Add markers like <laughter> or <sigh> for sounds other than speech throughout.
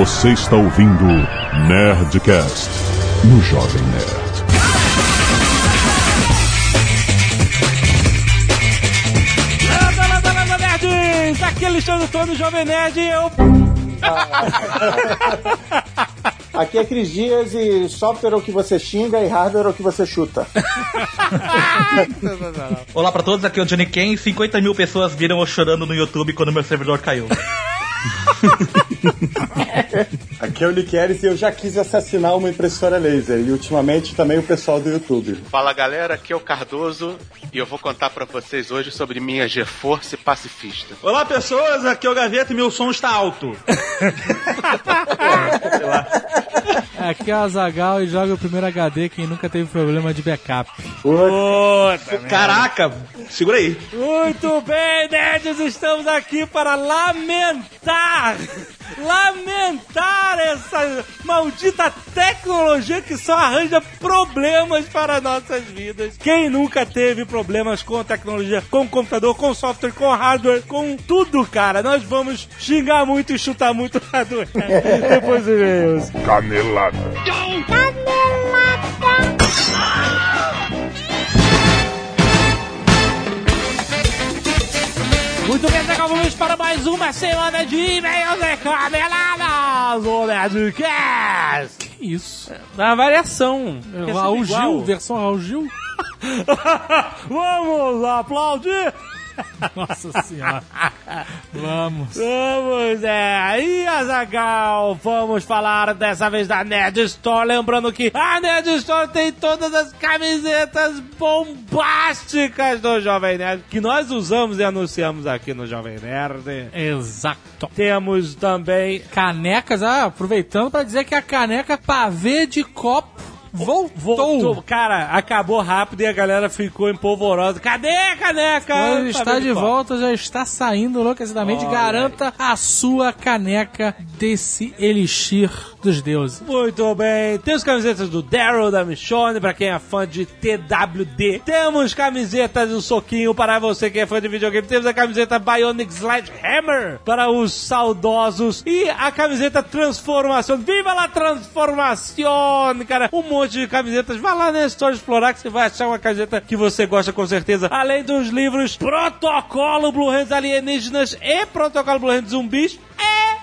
Você está ouvindo Nerdcast no Jovem Nerd. Landa, landa, landa, nerds! Aqui é Alexandre Antônio, Jovem Nerd, e eu... <laughs> Aqui é Cris Dias e software é o que você xinga e hardware é o que você chuta. <laughs> Olá pra todos, aqui é o Johnny Ken. 50 mil pessoas viram eu chorando no YouTube quando meu servidor caiu. <laughs> <laughs> Aqui é o Niqueres e eu já quis assassinar uma impressora laser e ultimamente também o pessoal do YouTube. Fala galera, aqui é o Cardoso e eu vou contar pra vocês hoje sobre minha GeForce pacifista. Olá pessoas, aqui é o Gaveta e meu som está alto. <laughs> Aqui é o Azagal e joga o primeiro HD quem nunca teve problema de backup. Caraca, segura aí. Muito bem, nerds, estamos aqui para lamentar, lamentar essa maldita tecnologia que só arranja problemas para nossas vidas. Quem nunca teve problemas com tecnologia, com computador, com software, com hardware, com tudo, cara? Nós vamos xingar muito e chutar muito <laughs> hardware. Depois e-mails. Canelada. Muito bem, acabamos para mais uma semana de e-mails e caneladas do Nerdcast. Que isso? Variação. é Raul sempre igual. Gil, versão Raul Gil? Vamos aplaudir. <laughs> Nossa senhora. Vamos. Vamos, é. E Azagal, vamos falar dessa vez da Nerd Store. Lembrando que a Nerd Store tem todas as camisetas bombásticas do Jovem Nerd que nós usamos e anunciamos aqui no Jovem Nerd. Exato. Temos também Canecas, ah, aproveitando pra dizer que a caneca pavê de copo voltou. Voltou. Cara, acabou rápido e a galera ficou empolvorosa. Cadê a caneca? Quando está Sabe de volta, já está saindo enlouquecidamente. Olha Garanta a sua caneca desse elixir dos deuses. Muito bem. Temos camisetas do Daryl, da Michonne, pra quem é fã de TWD. Temos camisetas do Soquinho para você que é fã de videogame. Temos a camiseta Bionic Sledgehammer para os saudosos. E a camiseta Transformação. Viva la Transformação, cara. Um monte de camisetas. Vai lá na Store explorar que você vai achar uma camiseta que você gosta com certeza. Além dos livros Protocolo Blue Hands Alienígenas e Protocolo Blue Hands Zumbis.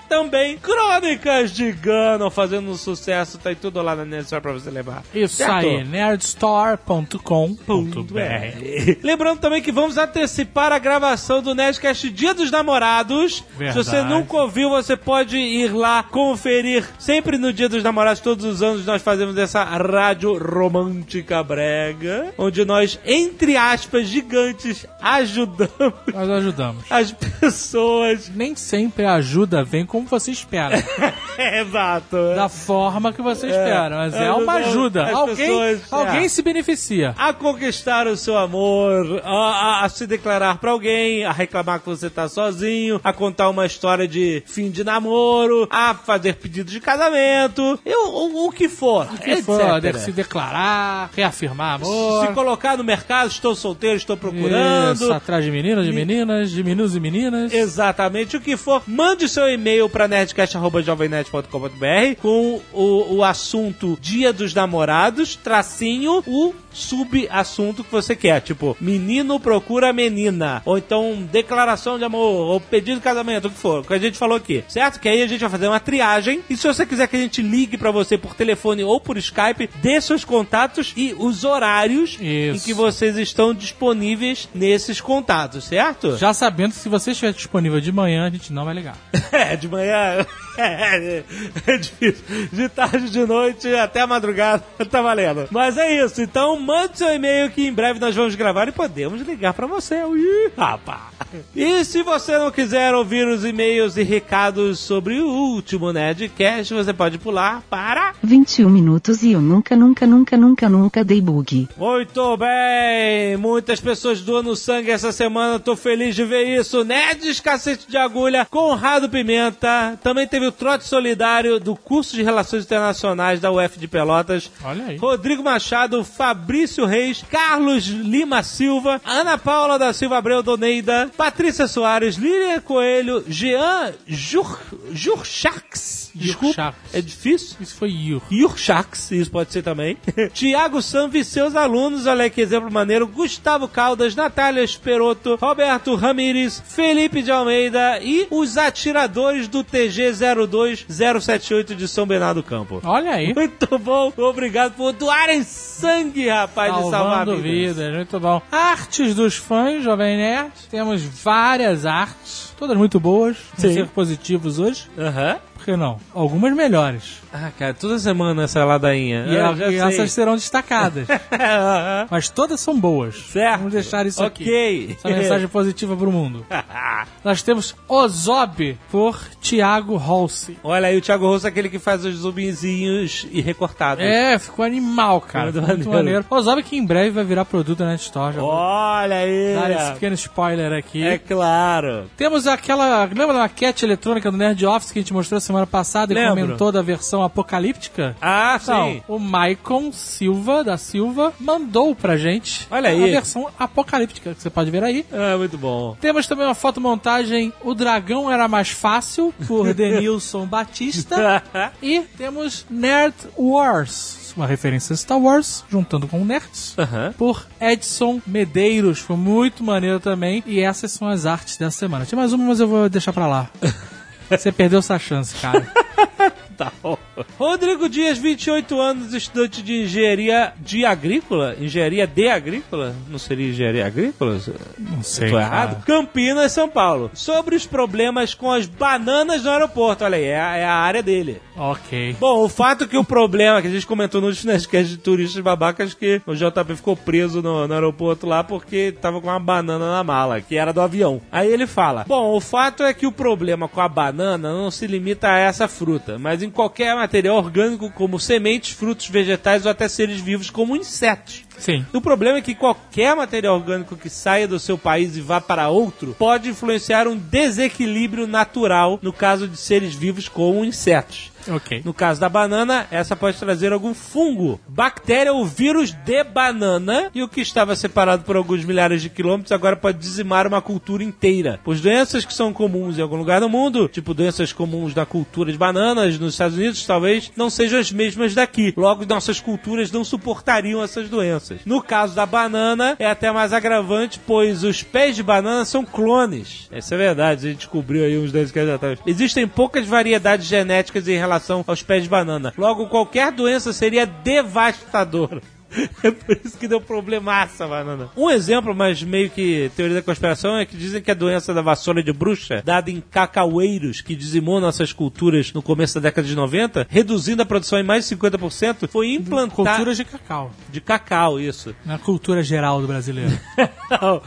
Também Crônicas de Ganon fazendo um sucesso. Tá aí tudo lá na Nerdstore pra você levar. Isso Certo? aí, nerdstore.com.br. Lembrando também que vamos antecipar a gravação do Nerdcast Dia dos Namorados. Verdade. Se você nunca ouviu, você pode ir lá conferir. Sempre no Dia dos Namorados, todos os anos, nós fazemos essa rádio romântica brega, onde nós, entre aspas, gigantes, ajudamos Nós ajudamos. as <laughs> pessoas. Nem sempre a ajuda vem como você espera. <laughs> Exato. da forma que você espera. Mas é, uma ajuda. Alguém, pessoas- alguém é. se beneficia. a conquistar o seu amor, a, a- a se declarar pra alguém, a reclamar que você tá sozinho, a contar uma história de fim de namoro, a fazer pedido de casamento, e o, o- o que for. Que etc. for, deve se declarar, reafirmar amor. Se colocar no mercado, estou solteiro, estou procurando. Isso, atrás de meninos, de meninas, de meninos e meninas. Exatamente, o que for, mande seu e-mail para nerdcast.jovemnet.com.br com o, o assunto Dia dos Namorados, tracinho, o subassunto que você quer, tipo, menino procura menina, ou então declaração de amor, ou pedido de casamento, o que for, o que a gente falou aqui, certo? Que aí a gente vai fazer uma triagem, e se você quiser que a gente ligue para você por telefone ou por Skype, dê seus contatos e os horários em Isso. que vocês estão disponíveis nesses contatos, certo? Já sabendo que se você estiver disponível de manhã, a gente não vai ligar. <laughs> É, de manhã é, é difícil. De tarde, de noite, até a madrugada, <laughs> tá valendo. Mas é isso, então mande seu e-mail que em breve nós vamos gravar e podemos ligar pra você. Ih, rapaz. E se você não quiser ouvir os e-mails e recados sobre o último Nerdcast, você pode pular para... 21 minutos e eu nunca, nunca, nunca, nunca, nunca dei bug. Muito bem! Muitas pessoas doando sangue essa semana, tô feliz de ver isso. Nerds Cacete de Agulha, Conrado Pimenta. Também teve o trote solidário do curso de Relações Internacionais da UF de Pelotas. Olha aí. Rodrigo Machado, Fabrício Reis, Carlos Lima Silva, Ana Paula da Silva Abreu Doneida, Patrícia Soares, Lilian Coelho, Jean Jur, Jurchax, Desculpa, é difícil. Isso foi Yur. Yurchax, isso pode ser também. <laughs> Tiago Sanvi e seus alunos, olha que exemplo maneiro. Gustavo Caldas, Natália Esperoto, Roberto Ramires, Felipe de Almeida e os atiradores do TG 02078 de São Bernardo do Campo. Olha aí. Muito bom, obrigado por doarem sangue, rapaz, de salvar Salvando vidas. vidas, muito bom. Artes dos fãs, Jovem Nerd. Temos várias artes, todas muito boas. Sim. Ser positivos hoje. Aham. Por que não? Algumas melhores. Ah, cara, toda semana essa ladainha. E, Ah, a- e essas serão destacadas. <laughs> Mas todas são boas. Certo. Vamos deixar isso aqui. Ok. Essa mensagem positiva pro mundo. <laughs> Nós temos Ozob por Thiago Holse. Olha aí, o Thiago Rosso é aquele que faz os zumbizinhos e recortados. É, ficou animal, cara. Muito Muito, maneiro. Ozob que em breve vai virar produto na Store. Olha aí. dar esse pequeno spoiler aqui. É claro. Temos aquela. Lembra da maquete eletrônica do Nerd Office que a gente mostrou semana passada e Lembro. comentou da versão apocalíptica? Ah, Então, sim. o Maicon Silva, da Silva, mandou pra gente Olha a aí. versão apocalíptica, que você pode ver aí. Ah, muito bom. Temos também uma fotomontagem O Dragão Era Mais Fácil, por <laughs> Denilson Batista. <laughs> E temos Nerd Wars, uma referência a Star Wars, juntando com Nerds. Aham. Por Edson Medeiros, foi muito maneiro também. E essas são as artes dessa semana. Tinha mais uma, mas eu vou deixar pra lá. <laughs> Você perdeu essa chance, cara. <laughs> Bom. <laughs> Rodrigo Dias, 28 anos, estudante de engenharia de agrícola. Engenharia de agrícola? Não seria engenharia agrícola? Não Eu tô errado? Campinas, São Paulo. Sobre os problemas com as bananas no aeroporto. Olha aí, é a, é a área dele. Ok. Bom, o fato é que o problema que a gente comentou nos Nerdcast de turistas babacas que o JP ficou preso no, no aeroporto lá porque tava com uma banana na mala, que era do avião. Aí ele fala: Bom, o fato é que o problema com a banana não se limita a essa fruta, mas em qualquer material orgânico como sementes, frutos, vegetais ou até seres vivos como insetos. Sim. O problema é que qualquer material orgânico que saia do seu país e vá para outro pode influenciar um desequilíbrio natural no caso de seres vivos como insetos. Ok. No caso da banana, essa pode trazer algum fungo, bactéria ou vírus de banana, e o que estava separado por alguns milhares de quilômetros agora pode dizimar uma cultura inteira. Pois doenças que são comuns em algum lugar do mundo, tipo doenças comuns da cultura de bananas nos Estados Unidos, talvez não sejam as mesmas daqui. Logo, nossas culturas não suportariam essas doenças. No caso da banana, é até mais agravante, pois os pés de banana são clones. Isso é verdade, a gente descobriu aí uns 10 anos atrás. Existem poucas variedades genéticas em relação aos pés de banana. Logo, qualquer doença seria devastadora. <laughs> É por isso que deu problemaça banana. Um exemplo, mas meio que teoria da conspiração, é que dizem que a doença da vassoura de bruxa, dada em cacaueiros que dizimou nossas culturas no começo da década de 90, reduzindo a produção em mais de 50%, foi implantada... Culturas de cacau. De cacau, isso. Na cultura geral do brasileiro. <laughs> Não,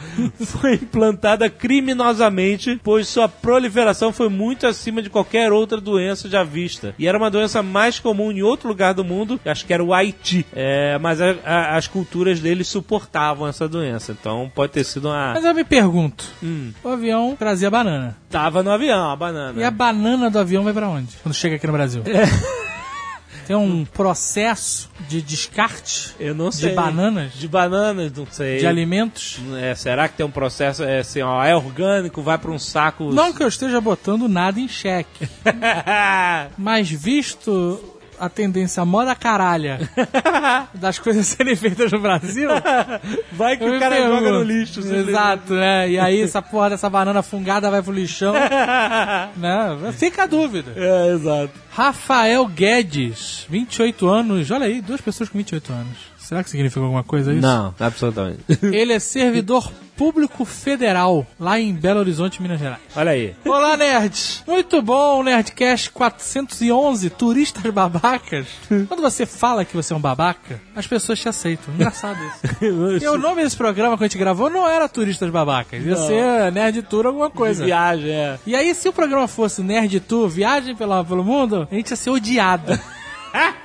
foi implantada criminosamente, pois sua proliferação foi muito acima de qualquer outra doença já vista. E era uma doença mais comum em outro lugar do mundo, acho que era o Haiti. É, mas a- a- as culturas deles suportavam essa doença, então pode ter sido uma. Mas eu me pergunto: Hum, o avião trazia banana. tava no avião, a banana. E a banana do avião vai pra onde? Quando chega aqui no Brasil? É. <laughs> Tem um processo de descarte Eu não de sei. bananas, De bananas, não sei. de alimentos. É, será que tem um processo é, assim, ó, é orgânico, vai pra um saco. Não que eu esteja botando nada em xeque, <laughs> mas visto a tendência moda caralha <laughs> das coisas serem feitas no Brasil, vai que o cara joga no pergunto. lixo. Exato, né? E aí essa <laughs> porra dessa banana fungada vai pro lixão, <laughs> né? Fica a dúvida. É, exato. Rafael Guedes, 28 anos. Olha aí, duas pessoas com 28 anos. Será que significa alguma coisa isso? Não, absolutamente. <laughs> Ele é servidor público federal, lá em Belo Horizonte, Minas Gerais. Olha aí. Olá, nerds! Muito bom, Nerdcast 411, turistas babacas. Quando você fala que você é um babaca, as pessoas te aceitam. Engraçado isso. <laughs> E o nome desse programa que a gente gravou não era Turistas Babacas, ia ser Nerd Tour alguma coisa. Viagem, é. E aí, se o programa fosse Nerd Tour, viagem pela, pelo mundo, a gente ia ser odiado. <laughs>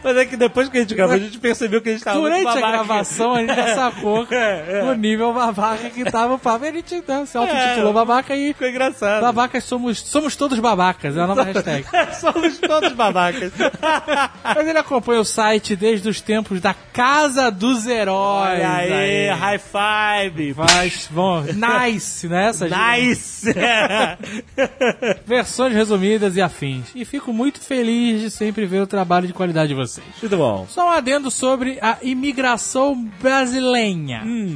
Mas é que depois que a gente gravou, a gente percebeu que a gente tava muito Durante a gravação, a gente já <laughs> sacou É, é. o nível babaca que tava o papo. E a gente né, se autotitulou É. babaca e Ficou engraçado. babacas somos, somos todos babacas, é a nova hashtag. <laughs> Somos todos babacas. <laughs> Mas ele acompanha o site desde os tempos da Casa dos Heróis. Olha aí, high five. Mas, bom, nice, né? Essa Nice! Versões resumidas e afins. E fico muito feliz de sempre ver o trabalho de qualidade de vocês. Muito bom. Só um adendo sobre a imigração brasileira.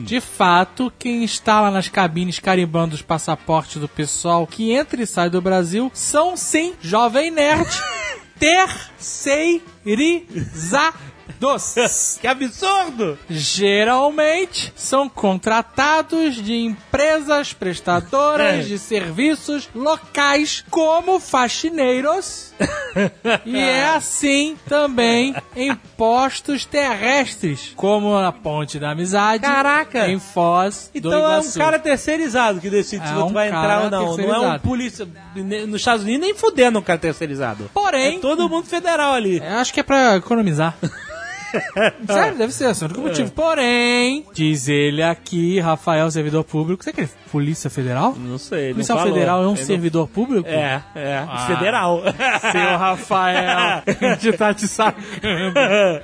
De fato, quem está lá nas cabines carimbando os passaportes do pessoal que entra e sai do Brasil são sim Jovem Nerd <laughs> terceirizados. <laughs> Que absurdo! Geralmente são contratados de empresas prestadoras É. de serviços locais como faxineiros. <laughs> e é assim também em postos terrestres, como na Ponte da Amizade, Caraca! em Foz do Então é um Iguaçu. cara terceirizado que decide se É você um vai entrar ou não. Não é um polícia. Nos Estados Unidos nem fudendo um cara terceirizado. Porém, É todo mundo federal ali. Eu acho que é pra economizar. <laughs> <laughs> Sério, deve ser assim, o único motivo. Porém, diz ele aqui, Rafael, servidor público. Você quer Polícia Federal? Não sei. ele Policial não falou. Federal é um Ele não- servidor público? É, é. Ah. Federal. <laughs> Seu Rafael, <laughs> a gente tá te sacando.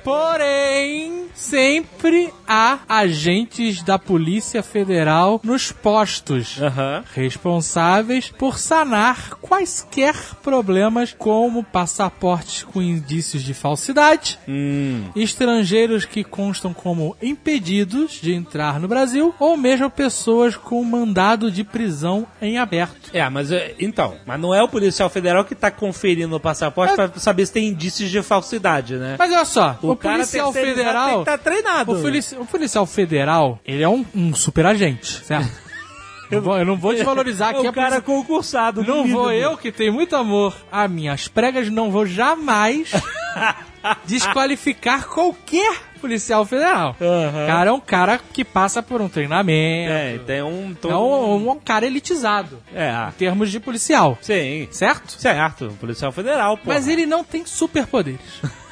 Porém, sempre há agentes da Polícia Federal nos postos. Responsáveis por sanar quaisquer problemas, como passaportes com indícios de falsidade, Hum. Estrangeiros que constam como impedidos de entrar no Brasil, ou mesmo pessoas com mandado de prisão em aberto. É, mas é, então, mas não é o policial federal que tá conferindo o passaporte pra saber se tem indícios de falsidade, né? Mas olha só, o, cara policial federal. tem que tá treinado. O, polici- o policial federal, ele é um, um super agente, certo? <laughs> eu, eu não vou desvalorizar É aqui o a cara concursado. Não vou eu, que tenho muito amor a minhas pregas, não vou jamais <laughs> desqualificar qualquer policial federal. O cara é um cara que passa por um treinamento. É, tem um... todo- É um, um cara elitizado É, em termos de policial, sim. certo? Certo, policial federal, pô. Mas ele não tem superpoderes. <laughs>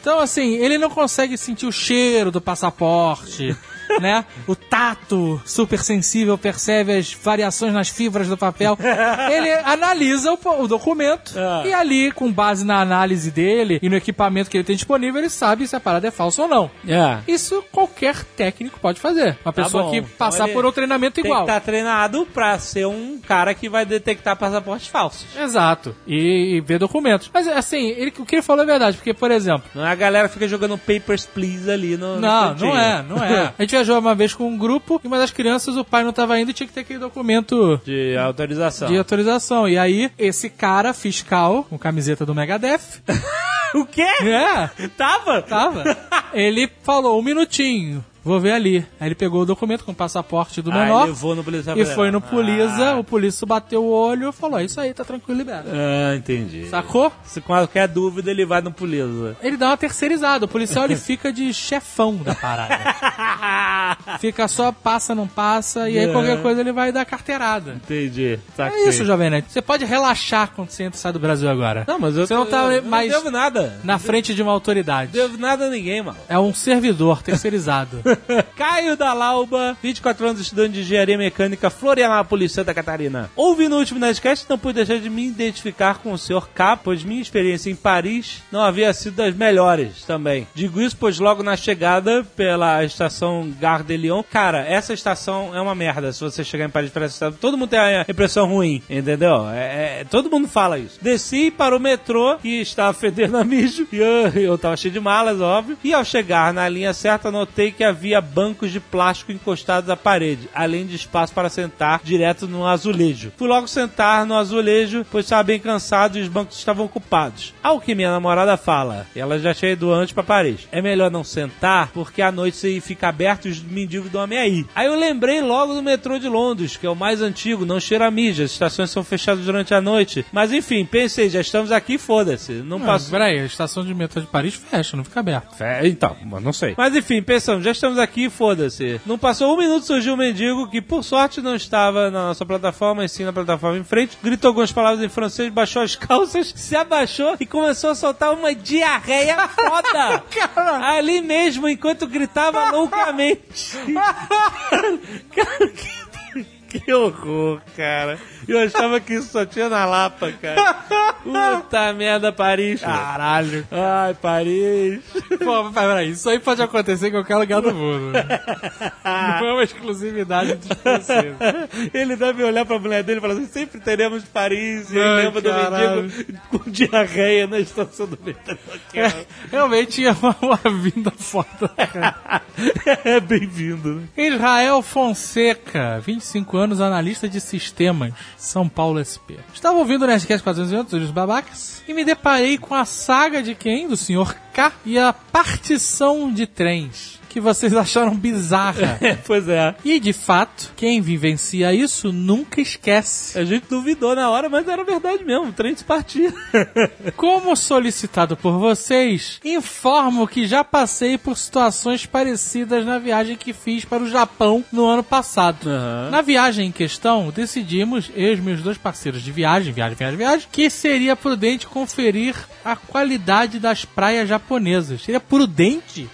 Então, assim, ele não consegue sentir o cheiro do passaporte, né? O tato super sensível percebe as variações nas fibras do papel. <laughs> Ele analisa o, o documento Ah. e ali, com base na análise dele e no equipamento que ele tem disponível, ele sabe se a parada é falsa ou não. É. Isso qualquer técnico pode fazer. Uma Tá pessoa bom. que Então passar ele por um treinamento Tem igual. que estar treinado pra ser um cara que vai detectar passaportes falsos. Exato. E, e ver documentos. Mas, assim, ele- o que ele falou é verdade. Porque, por exemplo, Não é a galera fica jogando Papers, Please ali no no Não, cantinho. não é, não é. <laughs> A gente viajou uma vez com um grupo e uma das crianças, o pai não tava indo e tinha que ter aquele documento De autorização. de autorização. E aí, esse cara, fiscal, com camiseta do Megadeth, <laughs> O quê? é, Tava? tava, ele falou um minutinho. Vou ver ali. Aí ele pegou o documento com o passaporte do Ah, menor levou no policial e foi no Polisa. Ah. O polícia bateu o olho e falou: "É Isso aí, tá tranquilo, libera. Ah, entendi. Sacou? Se qualquer dúvida, ele vai no polícia. Ele dá uma terceirizada. O policial ele <laughs> fica de chefão da parada. <laughs> Fica só passa, não passa, e aí É. qualquer coisa ele vai dar carteirada. Entendi. É isso, Jovem Nerd. Você pode relaxar quando você entra e sai do Brasil agora. Não, mas eu, Você não tá eu, mais- não devo nada. Na frente de uma autoridade. Não devo nada a ninguém, mano. É um servidor terceirizado. <laughs> <laughs> Caio da Lauba, 24 anos, estudante de engenharia mecânica, Florianópolis, Santa Catarina. Ouvi no último Nerdcast, não pude deixar de me identificar com o Sr. K, pois minha experiência em Paris não havia sido das melhores também. Digo isso, pois logo na chegada pela estação Gare de Lyon, cara, essa estação é uma merda. Se você chegar em Paris para essa estação, todo mundo tem a impressão ruim, entendeu? É, é- todo mundo fala isso. Desci para o metrô, que estava <laughs> fedendo a mijo, e eu, eu tava cheio de malas, óbvio. E ao chegar na linha certa, notei que havia bancos de plástico encostados à parede, além de espaço para sentar direto no azulejo. Fui logo sentar no azulejo, pois estava bem cansado e os bancos estavam ocupados. Ao que minha namorada fala, ela já tinha ido antes para Paris, é melhor não sentar, porque à noite você fica aberto e os mendigos dormem aí. Aí eu lembrei logo do metrô de Londres, que é o mais antigo, não cheira a mídia, as estações são fechadas durante a noite. Mas enfim, pensei, já estamos aqui, foda-se. Não Não, passo. peraí, a estação de metrô de Paris fecha, não fica aberto. É, então, mas não sei. Mas enfim, pensamos, já estamos ficamos aqui, foda-se. Não passou um minuto, surgiu um mendigo que, por sorte, não estava na nossa plataforma, e sim na plataforma em frente. Gritou algumas palavras em francês, baixou as calças, <laughs> se abaixou e começou a soltar uma diarreia foda. <laughs> Ali mesmo, enquanto gritava loucamente. <laughs> Cara, que... Que horror, cara. Eu achava que isso só tinha na Lapa, cara. Puta merda, Paris. cara. Caralho. Ai, Paris. Pô, peraí, isso aí pode acontecer em qualquer lugar do mundo. Não é uma exclusividade dos franceses. Ele deve olhar pra mulher dele e falar assim: sempre teremos Paris. E ele lembra do mendigo com diarreia na estação do metrô. É, realmente é uma, uma vinda foda. <laughs> É bem-vindo, né? Israel Fonseca, 25 anos, analista de sistemas, São Paulo SP. Estava ouvindo o Nerdcast 400 dos babacas e me deparei com a saga de quem? Do Sr. K e a partição de trens. Que vocês acharam bizarra. <laughs> pois é. E de fato, quem vivencia isso nunca esquece. A gente duvidou na hora, mas era verdade mesmo. O trem se partia. <laughs> Como solicitado por vocês, informo que já passei por situações parecidas na viagem que fiz para o Japão no ano passado. Aham. Na viagem em questão, decidimos, eu e os meus dois parceiros de viagem, viagem, viagem, viagem, que seria prudente conferir a qualidade das praias japonesas. Seria prudente?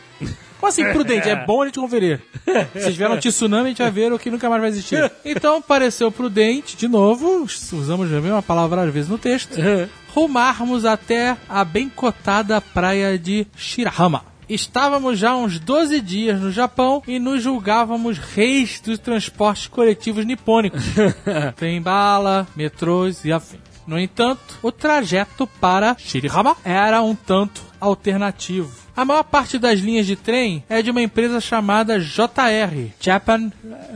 Como assim prudente? É bom a gente conferir. Se tiver um tsunami, a gente vai ver o que nunca mais vai existir. Então, pareceu prudente, de novo, usamos a mesma palavra às vezes no texto, rumarmos até a bem cotada praia de Shirahama. Estávamos já uns 12 dias no Japão e nos julgávamos reis dos transportes coletivos nipônicos. <laughs> Trem bala, metrôs e afim. No entanto, o trajeto para Shirihama era um tanto alternativo. A maior parte das linhas de trem é de uma empresa chamada JR, Japan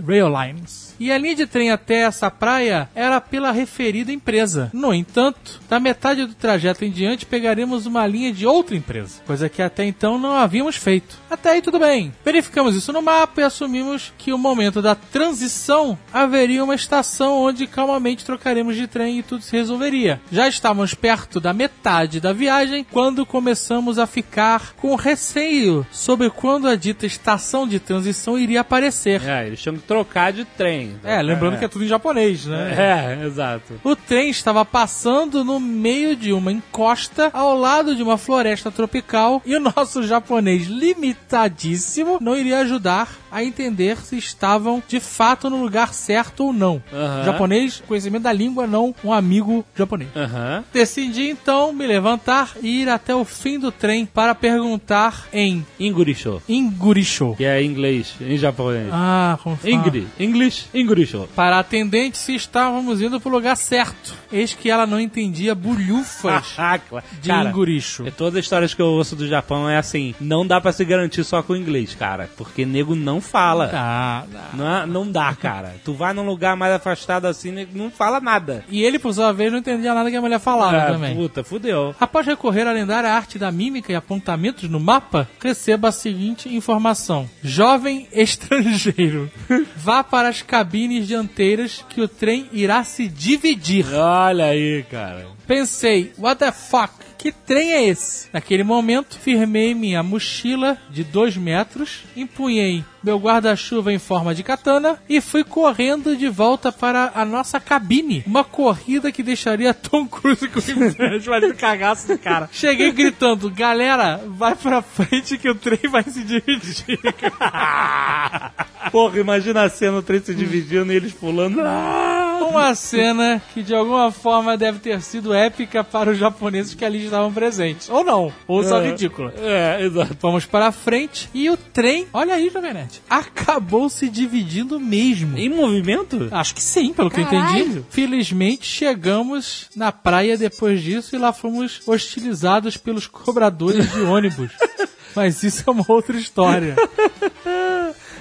Rail Lines. E a linha de trem até essa praia era pela referida empresa. No entanto, da metade do trajeto em diante pegaremos uma linha de outra empresa, coisa que até então não havíamos feito. Até aí tudo bem. Verificamos isso no mapa e assumimos que o momento da transição haveria uma estação onde calmamente trocaremos de trem e tudo se resolveria. Já estávamos perto da metade da viagem quando começamos a ficar com receio sobre quando a dita estação de transição iria aparecer. É, eles tinham que trocar de trem. É, lembrando que é tudo em japonês, né? É, exato. O trem estava passando no meio de uma encosta ao lado de uma floresta tropical e o nosso japonês limitadíssimo não iria ajudar a entender se estavam de fato no lugar certo ou não. Japonês, conhecimento da língua, não um amigo japonês. Aham. Decidi então me levantar e ir até o fim do trem para perguntar em Ingurisho. Ingurisho. Que é inglês, em japonês. Ah, como fala? Ingrid. English, Ingurisho. Para a atendente se estávamos indo para o lugar certo. Eis que ela não entendia bulhufas <laughs> Ah, de Cara, Inguricho. é todas as histórias que eu ouço do Japão é assim, não dá pra se garantir só com inglês, cara, porque nego não fala. Ah, não. Não, é- não dá, cara. Tu vai num lugar mais afastado assim, nego não fala nada. E ele, por sua vez, não entendia nada que a mulher falava Ah, também. Puta, fudeu. Após recorrer à lendária arte da mímica e apontamentos no mapa, receba a seguinte informação: Jovem <laughs> estrangeiro, vá para as cabines dianteiras que o trem irá se dividir. Olha aí, cara. Pensei, what the fuck? Que trem é esse? Naquele momento, firmei minha mochila de 2 metros, empunhei meu guarda-chuva em forma de katana e fui correndo de volta para a nossa cabine. Uma corrida que deixaria Tom Cruise com o cagaço do cara. Cheguei gritando, galera, vai pra frente que o trem vai se dividir. <laughs> Porra, imagina a cena, o trem se dividindo e eles pulando. Ah! Uma cena que de alguma forma deve ter sido épica para os japoneses que ali estavam presentes. Ou não, ou só É. ridícula. É, exato. Fomos para frente e o trem, olha aí, Jovem Acabou se dividindo mesmo. Em movimento? Acho que sim, pelo que eu entendi. Felizmente chegamos na praia depois disso e lá fomos hostilizados pelos cobradores de ônibus. <laughs> Mas isso é uma outra história. <laughs>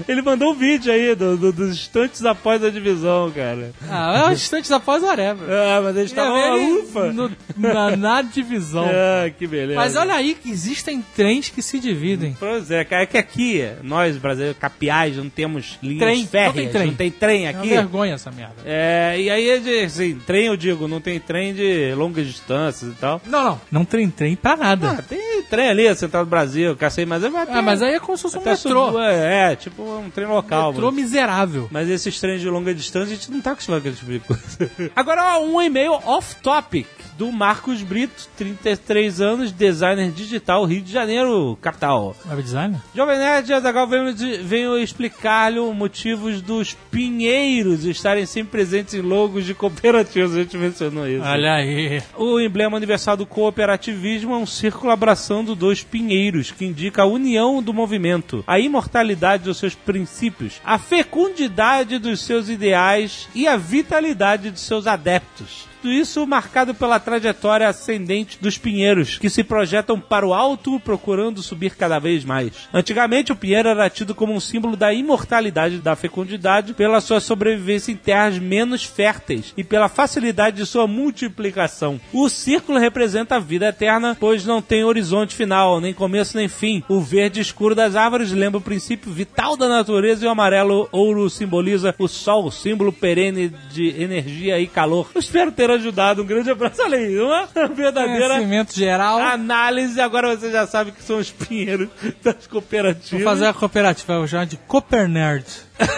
Ele mandou um vídeo aí do- do- dos instantes após a divisão, cara. Ah, é instantes após whatever. <laughs> Ah, mas eles estavam. Ele Ufa! no- na, na divisão. <laughs> Ah, que beleza. Mas olha aí que existem trens que se dividem. Pois é, cara, é que aqui, nós brasileiros, capiais, não temos linhas Trem, não férreas, tem trem. não tem trem É uma aqui. vergonha essa merda. É, e aí, é de- assim, trem eu digo, não tem trem de longas distâncias e tal. Não, não. Não tem trem pra nada. Ah, tem, trem ali, Central do Brasil, cacei, mas é Ah, mas aí é como se fosse um até metrô. subiu, é, é, tipo um trem local. Metrô mas- miserável. Mas esses trens de longa distância a gente não tá acostumado com esse tipo de coisa. <laughs> Agora, um e-mail off-topic do Marcos Brito, 33 anos, designer digital, Rio de Janeiro, capital. Web design? Jovem Nerd Azaghal venho, venho explicar-lhe os motivos dos pinheiros estarem sempre presentes em logos de cooperativas. A gente mencionou isso. Olha aí. O emblema universal do cooperativismo é um círculo abraçando dois pinheiros, que indica a união do movimento, a imortalidade dos seus princípios, a fecundidade dos seus ideais e a vitalidade de seus adeptos. Tudo isso marcado pela trajetória ascendente dos pinheiros, que se projetam para o alto, procurando subir cada vez mais. Antigamente, o pinheiro era tido como um símbolo da imortalidade da fecundidade pela sua sobrevivência em terras menos férteis e pela facilidade de sua multiplicação. O círculo representa a vida eterna, pois não tem horizonte final, nem começo nem fim. O verde escuro das árvores lembra o princípio vital da natureza e o amarelo ouro simboliza o sol, símbolo perene de energia e calor. Eu espero ter ajudado. Um grande abraço. Olha aí, uma verdadeira Conhecimento geral. análise. Agora você já sabe que são os pinheiros das cooperativas. Vou fazer a cooperativa, eu vou chamar de Copernerd. <laughs>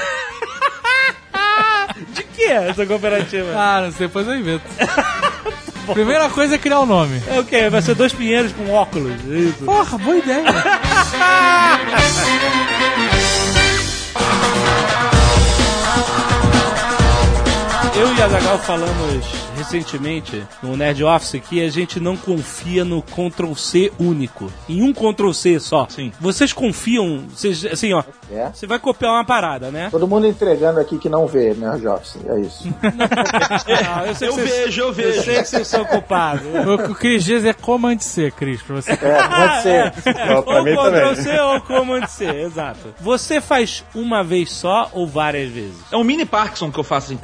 De que é essa cooperativa? Ah, não sei, depois eu invento. Primeira coisa é criar o nome. É o quê? Vai ser dois pinheiros com óculos. é Isso. Porra, boa ideia. <laughs> Eu e a Zagal falamos recentemente no Nerd Office que a gente não confia no Ctrl C único. Em um Ctrl C só. Sim. Vocês confiam, vocês, assim, ó. É. Você vai copiar uma parada, né? Todo mundo entregando aqui que não vê, né, Jobs? É isso. <laughs> Ah, eu sei Eu que vocês- vejo, eu Eu vejo. sei que vocês são culpados. <laughs> o que o Cris diz é Command C, Cris, pra você. É, pode ser. Não, pra ou mim Ctrl também. C ou Command C, exato. Você faz uma vez só ou várias vezes? É um mini Parkinson que eu faço assim.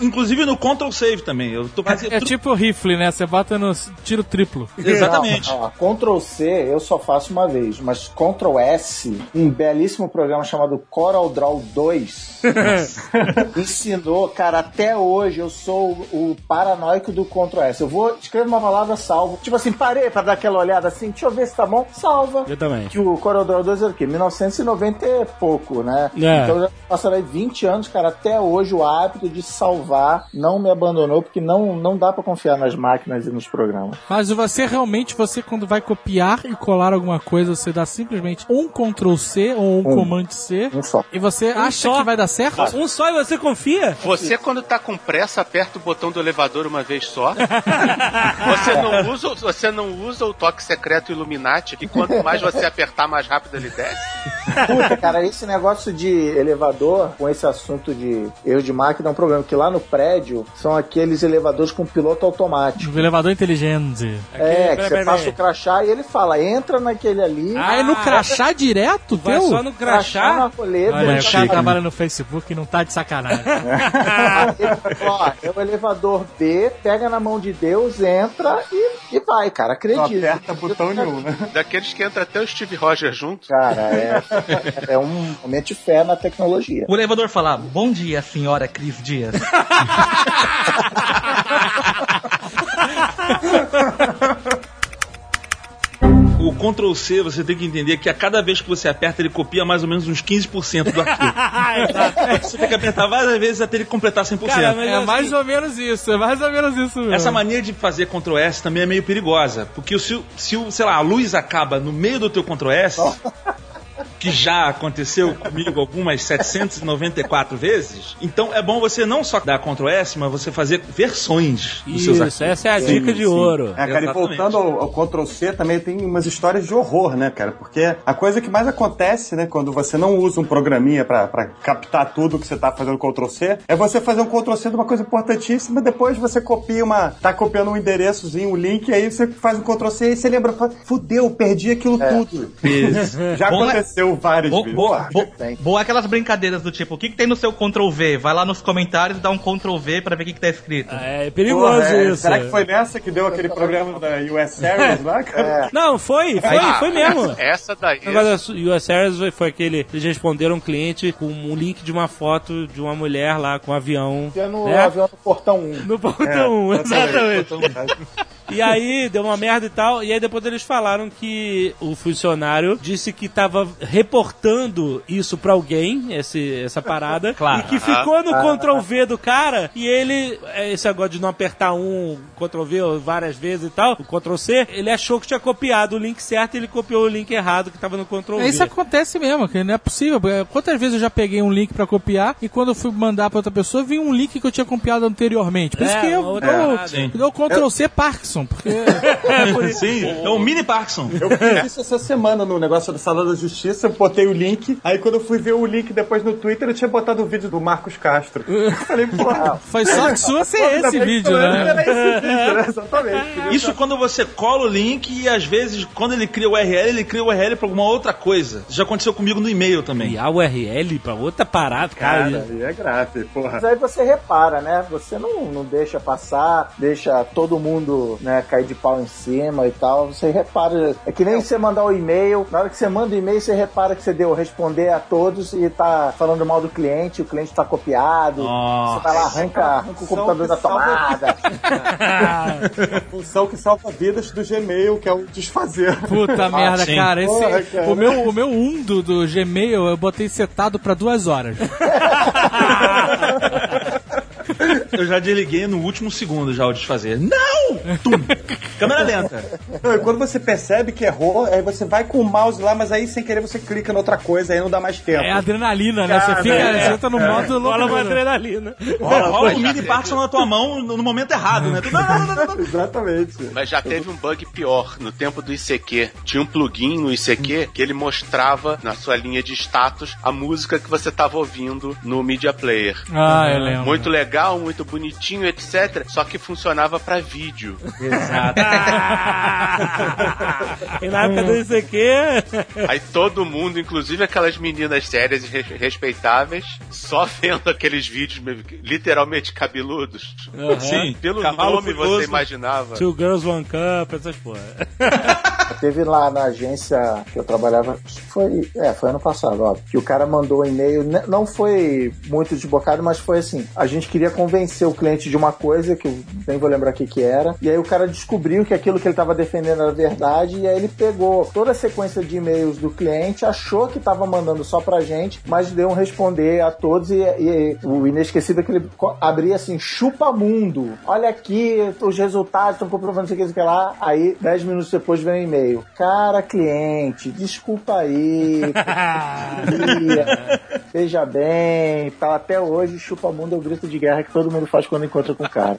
Inclusive no Ctrl Save também. Eu tô fazendo. É tipo rifle, né? Você bota no tiro triplo. <laughs> Exatamente. Ó, Ctrl C eu só faço uma vez, mas Ctrl S, um belíssimo programa chamado Coral Draw 2, <laughs> ensinou, cara, até hoje eu sou o paranoico do Ctrl S. Eu vou escrever uma palavra, salvo. Tipo assim, parei pra dar aquela olhada assim, deixa eu ver se tá bom, salva. Eu também. Que o Coral Draw 2 era o quê? 1990 e pouco, né? É. Então já passaram aí 20 anos, cara, até hoje o hábito de salvar não me abandonou, porque não, não dá pra confiar nas máquinas e nos programas. Mas você realmente, você quando vai copiar e colar alguma coisa, você dá simplesmente um Ctrl C ou um, Command C Um só. e você acha só. que vai dar certo? Um só e você confia? Você, quando tá com pressa, aperta o botão do elevador uma vez só. <laughs> Você não usa, você não usa o toque secreto Illuminati, que quanto mais você apertar, mais rápido ele desce. Puta, cara, esse negócio de elevador, com esse assunto de erro de máquina, é um problema. Que lá no prédio são aqueles elevadores com piloto automático. Um elevador inteligente. é, que peraí, você passa o crachá e ele fala, entra naquele ali, Ah, é no crachá direto, Vai teu? só no crachá crachá? na. Olha, ele o cara trabalha no Facebook e não tá de sacanagem. Ele <laughs> Ó, é o elevador B, pega na mão de Deus, entra e, e vai, cara, Não acredita. aperta botão nenhum, né? Daqueles que entra até o Steve Rogers junto. Cara, é, é um momento de fé na tecnologia. O elevador fala: Bom dia, senhora Cris Dias. <laughs> O Ctrl C, você tem que entender que a cada vez que você aperta, ele copia mais ou menos uns 15% do arquivo. <laughs> você tem que apertar várias vezes até ele completar 100%. Cara, mas É assim, mais ou menos isso, é mais ou menos isso mesmo. Essa mania de fazer Ctrl S também é meio perigosa. Porque se, o- se o, sei lá, a luz acaba no meio do teu Ctrl S, <laughs> que já aconteceu comigo algumas 794 vezes, então é bom você não só dar Ctrl S, mas você fazer versões dos seus Isso, arquivos. essa é a dica de ouro. É, cara, e voltando ao, ao Ctrl C, também tem umas histórias de horror, né, cara? Porque a coisa que mais acontece, né, quando você não usa um programinha pra, pra captar tudo que você tá fazendo Ctrl C, é você fazer um Ctrl C de uma coisa importantíssima, depois você copia uma. tá copiando um endereçozinho, um link, aí você faz um Ctrl C e você lembra, fala, fudeu, perdi aquilo tudo. <laughs> Já Bom, né? Várias Bo- vezes. bo- bo- boa aquelas brincadeiras do tipo, o que, que tem no seu Ctrl V? Vai lá nos comentários e dá um Ctrl V pra ver o que, que tá escrito. É perigoso Porra, é, isso. Será que foi nessa que deu aquele programa da US Series lá, <laughs> cara? Não, foi, foi, Ah, foi mesmo. Essa daí. O negócio da US Airways foi, foi aquele. Eles responderam um cliente com um link de uma foto de uma mulher lá com um avião. Tinha no né? avião no portão 1. No ponto 1, exatamente. E aí deu uma merda e tal. E aí depois eles falaram que o funcionário disse que tava reportando isso pra alguém, esse, essa parada. <laughs> Claro. E que ficou no Ctrl V do cara. E ele, é, esse negócio de não apertar um Ctrl V várias vezes e tal, o Ctrl C, ele achou que tinha copiado o link certo e ele copiou o link errado que tava no Ctrl V. É, Isso acontece mesmo, que não é possível. Quantas vezes eu já peguei um link pra copiar e quando eu fui mandar pra outra pessoa, vi um link que eu tinha copiado anteriormente. Por isso É, que eu dou, dou Ctrl C Parkinson, porque <laughs> Sim, é o mini Parkinson. Eu fiz isso essa semana no negócio da Sala da Justiça, eu botei o link, aí quando eu fui ver o link depois no Twitter, eu tinha botado o vídeo do Marcos Castro. Eu falei, porra. foi sorte sua ser <laughs> esse que vídeo, né? Era esse vídeo, né? Exatamente. <laughs> Isso quando você cola o link e às vezes, quando ele cria o URL, ele cria o URL pra alguma outra coisa. Já aconteceu comigo no e-mail também. Criar o URL pra outra parada, cara. Cara, aí é grave, porra. Mas aí você repara, né? Você não, não deixa passar, deixa todo mundo né, cair de pau em cima e tal. Você repara. É que nem você mandar o e-mail. Na hora que você manda o e-mail, você repara que você deu responder a todos e tá falando mal do cliente, o cliente tá copiado. Nossa. Você vai lá, arranca, arranca o computador da tomada. A <laughs> função que salva vidas do Gmail, que é o desfazer. Puta merda, sim. cara. Esse, Porra, cara. O, meu, o meu 1 do, do Gmail eu botei setado pra duas horas. <laughs> <laughs> Eu já desliguei no último segundo já o desfazer. Não! Tum! Câmera lenta. Não, e quando você percebe que errou, aí você vai com o mouse lá, mas aí sem querer você clica em outra coisa, aí não dá mais tempo. É adrenalina, né? Você Cara, fica, é. você entra no modo Bola uma loucura. adrenalina. Rola, rola o mini Parkinson na tua mão no momento errado, né? Tu- Não, não, não, não, não. Exatamente. Mas já teve um bug pior. No tempo do ICQ, tinha um plugin no ICQ que ele mostrava na sua linha de status a música que você estava ouvindo no Media Player. Ah, eu lembro. Muito legal, muito bonitinho, etc. Só que funcionava pra vídeo. Exato. <laughs> e na época do ICQ, <laughs> Aí todo mundo, inclusive aquelas meninas sérias e res- respeitáveis, só vendo aqueles vídeos literalmente cabeludos. Sim, Pelo cavalo nome furioso. você imaginava. Two Girls One Cup, essas porra. <laughs> Teve lá na agência que eu trabalhava, foi, é, foi ano passado, ó, que o cara mandou um e-mail, ne- não foi muito desbocado, mas foi assim, a gente queria convencer o cliente de uma coisa, que eu nem vou lembrar o que que era, e aí o cara descobriu que aquilo que ele estava defendendo era verdade, e aí ele pegou toda a sequência de e-mails do cliente, achou que estava mandando só pra gente, mas deu um responder a todos, e, e o inesquecível é que ele abria assim, chupa mundo, olha aqui, os resultados estão comprovando isso aqui, isso aqui lá, aí 10 minutos depois vem um e-mail, cara cliente, desculpa aí, <laughs> Ia, veja bem, tá até hoje, chupa mundo o grito de guerra que todo mundo faz quando encontra com o cara.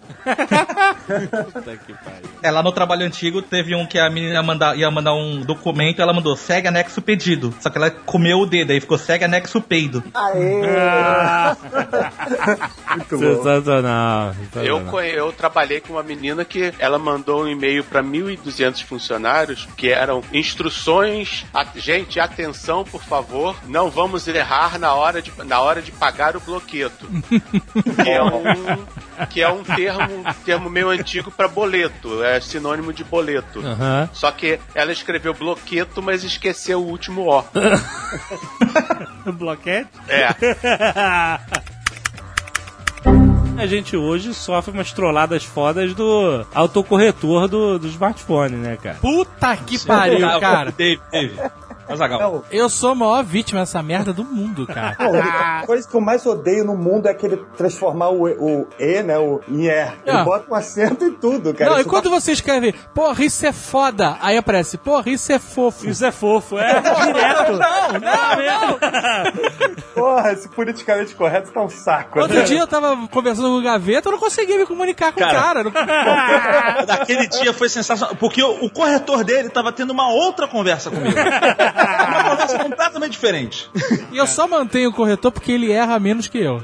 É, lá no trabalho antigo teve um que a menina ia mandar, ia mandar um documento ela mandou segue anexo pedido. Só que ela comeu o dedo, aí ficou segue anexo peido. Aê! <laughs> Muito bom. Sensacional. Eu, eu trabalhei com uma menina que ela mandou um e-mail para 1.200 funcionários que eram instruções. a- gente, atenção, por favor, não vamos errar na hora de, na hora de pagar o bloqueto. <laughs> que é um, que é um termo, termo meio antigo para boleto, é sinônimo de boleto. Só que ela escreveu bloqueto, mas esqueceu o último O. <laughs> Bloquete? É. <laughs> A gente hoje sofre umas trolladas fodas do autocorretor do, do smartphone, né, cara? Puta que pariu, cara. Dave, Dave. Azaghal. Eu sou a maior vítima dessa merda do mundo, cara. Não, a coisa que eu mais odeio no mundo é aquele transformar o, E- o E, né, o em E. Ele Ah. bota um acento em tudo, cara. Não, e Isso quando você escreve, porra, isso é foda, aí aparece, porra, isso é fofo. Isso é fofo, é <laughs> direto. Não, não, não. <laughs> Porra, esse politicamente correto tá um saco. Outro né? dia eu tava conversando com o Gaveta, eu não conseguia me comunicar com Cara. o cara. Daquele dia foi sensacional, porque o, o corretor dele tava tendo uma outra conversa comigo. <laughs> uma conversa completamente diferente. E eu só mantenho o corretor porque ele erra menos que eu.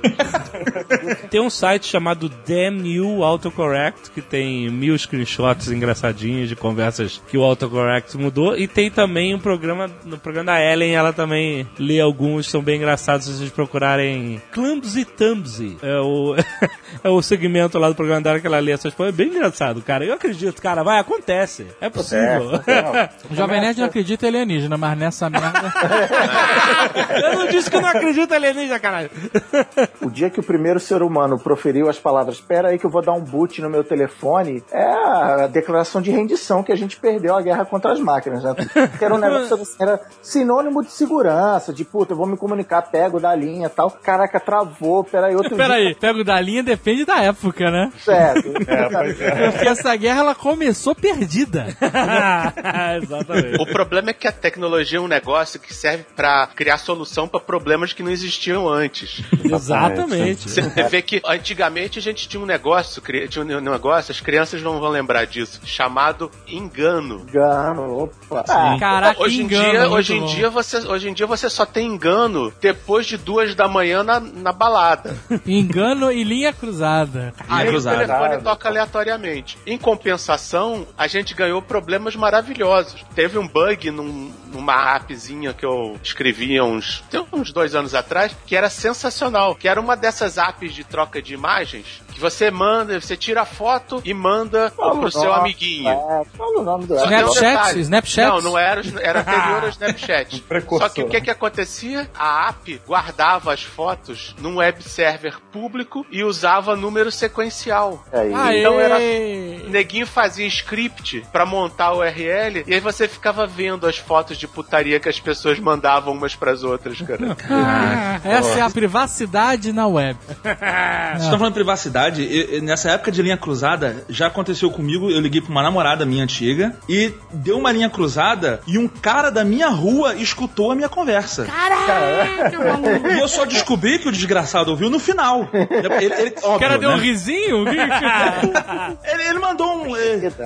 Tem um site chamado Damn You Autocorrect, que tem mil screenshots engraçadinhos de conversas que o autocorrect mudou. E tem também um programa, no programa da Ellen, ela também lê alguns, são bem engraçados se vocês procurarem Clumsy Thumbsy. É o, <laughs> é o segmento lá do programa dela que ela lê essas coisas. É bem engraçado, cara. Eu acredito, cara, vai, acontece. É possível. É, <laughs> O Jovem Nerd não acredita em alienígena, mas nessa merda. <laughs> Eu não disse que eu não acredito alienígena, caralho. O dia que o primeiro ser humano proferiu as palavras espera aí que eu vou dar um boot no meu telefone, é a declaração de rendição que a gente perdeu a guerra contra as máquinas, né? Que era um negócio assim, era sinônimo de segurança, de puta, eu vou me comunicar, pego da linha e tal. Caraca, travou, peraí, outro Peraí, pego da linha depende da época, né? dia. Certo. <laughs> Porque essa guerra ela começou perdida. <laughs> Exatamente. O problema é que a tecnologia é um negócio que serve pra criar solução pra problemas que não existiam antes. <laughs> Exatamente. Você vê que antigamente a gente tinha um negócio, tinha um negócio, as crianças não vão lembrar disso, chamado engano. Engano, opa. Ah, Caraca, hoje em engano, dia, hoje em bom. dia você, hoje em dia você só tem engano depois de duas da manhã na, na balada. <laughs> Engano e linha cruzada. Aí o cruzada. telefone toca aleatoriamente. Em compensação, a gente ganhou problemas maravilhosos. Teve um bug num- numa appzinha que eu escrevi há uns, tem uns dois anos atrás, que era sensacional. Que era uma dessas apps de troca de imagens que você manda, você tira a foto e manda fala pro o seu nome, amiguinho. é, Fala o nome do tem um Snapchat? Snapchat? Não, não era, era anterior ao Snapchat. <laughs> Só que o que que acontecia? A app guardava as fotos num web server público e usava número sequencial. Aí. Aê! Então era- O neguinho fazia script pra montar o URL e aí você ficava vendo as fotos de putaria que as pessoas mandavam umas pras outras, cara. <laughs> Ah, essa é a privacidade na web. <laughs> Vocês estão falando de privacidade? e- e nessa época de linha cruzada, já aconteceu comigo. Eu liguei pra uma namorada minha antiga e deu uma linha cruzada e um cara da minha rua escutou a minha conversa. <laughs> E eu só descobri que o desgraçado ouviu no final. Ele, ele- O óbvio, cara deu um né? risinho? Ele, ele mandou um.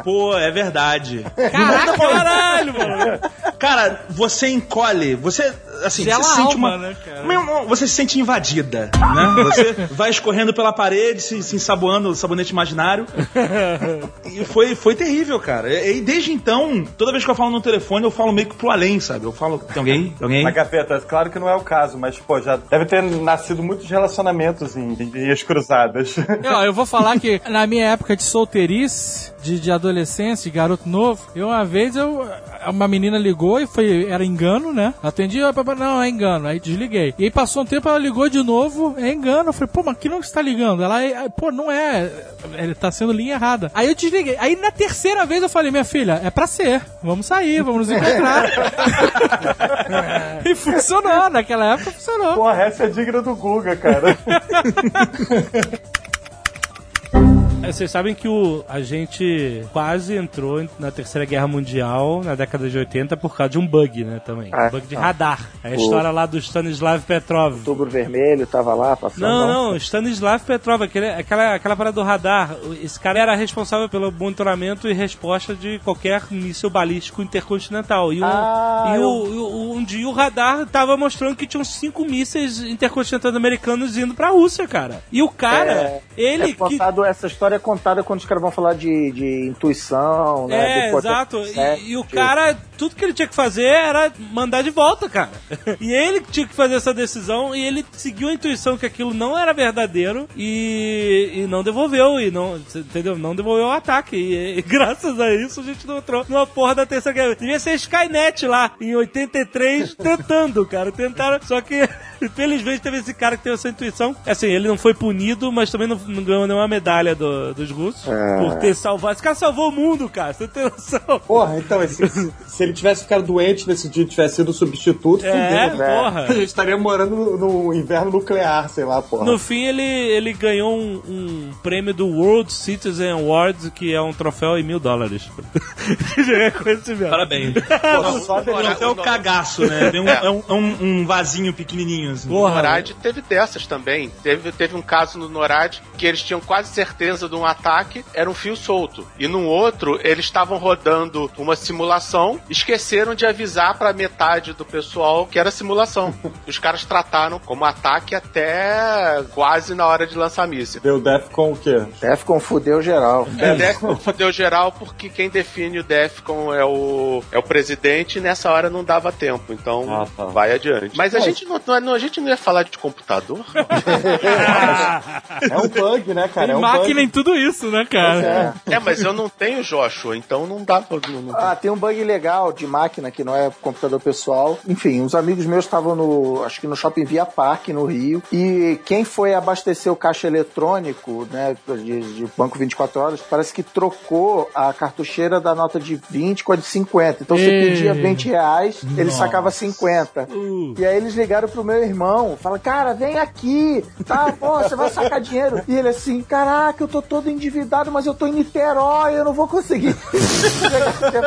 Pô, é verdade. Caraca, caralho, mano. Cara, você encolhe, você assim, Gela você sente alma, uma, né, cara? uma- você se sente invadida, né? <laughs> Você vai escorrendo pela parede, se, se ensaboando, sabonete imaginário. E foi, foi terrível, cara. E, e desde então, toda vez que eu falo no telefone, eu falo meio que pro além, sabe? Eu falo, tem alguém? Tem alguém? Mas, Gaveta, claro que não é o caso, mas, pô, já deve ter nascido muitos relacionamentos em em cruzadas. Eu, eu vou falar que na minha época de solteirice, de, de adolescência, de garoto novo, eu uma vez eu. Uma menina ligou e foi. Era engano, né? Atendi, não, é engano. Aí desliguei. E aí passou um tempo, ela ligou de novo, é engano. Eu falei, pô, mas que não está ligando? Ela, "É, pô, não é. Ele tá sendo linha errada. Aí eu desliguei. Aí na terceira vez eu falei, minha filha, é pra ser. Vamos sair, vamos nos encontrar. <laughs> e funcionou, naquela época funcionou. Porra, essa é digna do Guga, cara. <laughs> É, Vocês sabem que o, a gente quase entrou na Terceira Guerra Mundial na década de 80 por causa de um bug, né, também. Ah, um bug de radar. É a história lá do Stanislav Petrov. Outubro Vermelho tava lá passando. Não, não, Stanislav Petrov, aquele, aquela, aquela parada do radar. Esse cara era responsável pelo monitoramento e resposta de qualquer míssil balístico intercontinental. E, um, Ah, e eu- o, e o- um dia o radar tava mostrando que tinham cinco mísseis intercontinentais americanos indo pra Rússia, cara. E o cara, É, ele É que. essa história é contada quando os caras vão falar de, de intuição, né? É, de exato. E, e o cara, tudo que ele tinha que fazer era mandar de volta, cara. E ele tinha que fazer essa decisão e ele seguiu a intuição que aquilo não era verdadeiro e, e não devolveu. E não, entendeu? Não devolveu o ataque. E, e <laughs> graças a isso a gente não entrou numa porra da terceira guerra. Devia ser Skynet lá, em 83, <laughs> tentando, cara. Tentaram, só que. <laughs> Infelizmente teve esse cara que teve essa intuição. Assim, ele não foi punido, mas também não, não ganhou nenhuma medalha do- dos russos É. por ter salvado. Esse cara salvou o mundo, cara. Você tem noção? Porra, então, esse- se, ele tivesse ficado doente nesse dia tivesse sido o substituto, É, fudeu, né? porra. <laughs> A gente estaria morando no, no inverno nuclear, sei lá, porra. No fim, ele, ele ganhou um, um prêmio do World Citizen Awards, que é um troféu em mil dólares. <laughs> Reconhecimento. Parabéns. <laughs> Porra, só Até o cagaço, né? Tem um, é um, é um- um vasinho pequenininho, assim. O Porra, NORAD teve dessas também. Teve, teve um caso no NORAD que eles tinham quase certeza de um ataque, era um fio solto. E num outro, eles estavam rodando uma simulação, esqueceram de avisar pra metade do pessoal que era simulação. <laughs> Os caras trataram como ataque até quase na hora de lançar míssil. Deu Defcon o quê? Defcon fudeu geral. É, Defcon fudeu geral porque quem define o Defcon é o, é o presidente e nessa hora não dava tempo. Então Ah, tá. vai adiante. Mas a gente não, não- a gente não ia falar de computador? <laughs> É um bug, né, cara? Tem é um máquina bug. em tudo isso, né, cara? É. é, mas eu não tenho Joshua, então não dá pra. Não, não- Ah, tem um bug legal de máquina que não é computador pessoal. Enfim, uns amigos meus estavam no, acho que no Shopping Via Park, no Rio, e quem foi abastecer o caixa eletrônico, né, de, de banco 24 horas, parece que trocou a cartucheira da nota de 20 com a de 50. Então você Ei. pedia 20 reais, ele sacava 50. Uh. E aí eles ligaram pro meu irmão, falaram, cara, vem aqui, tá, pô, você vai sacar dinheiro. E ele assim, caraca, eu tô todo endividado, mas eu tô em Niterói, eu não vou conseguir.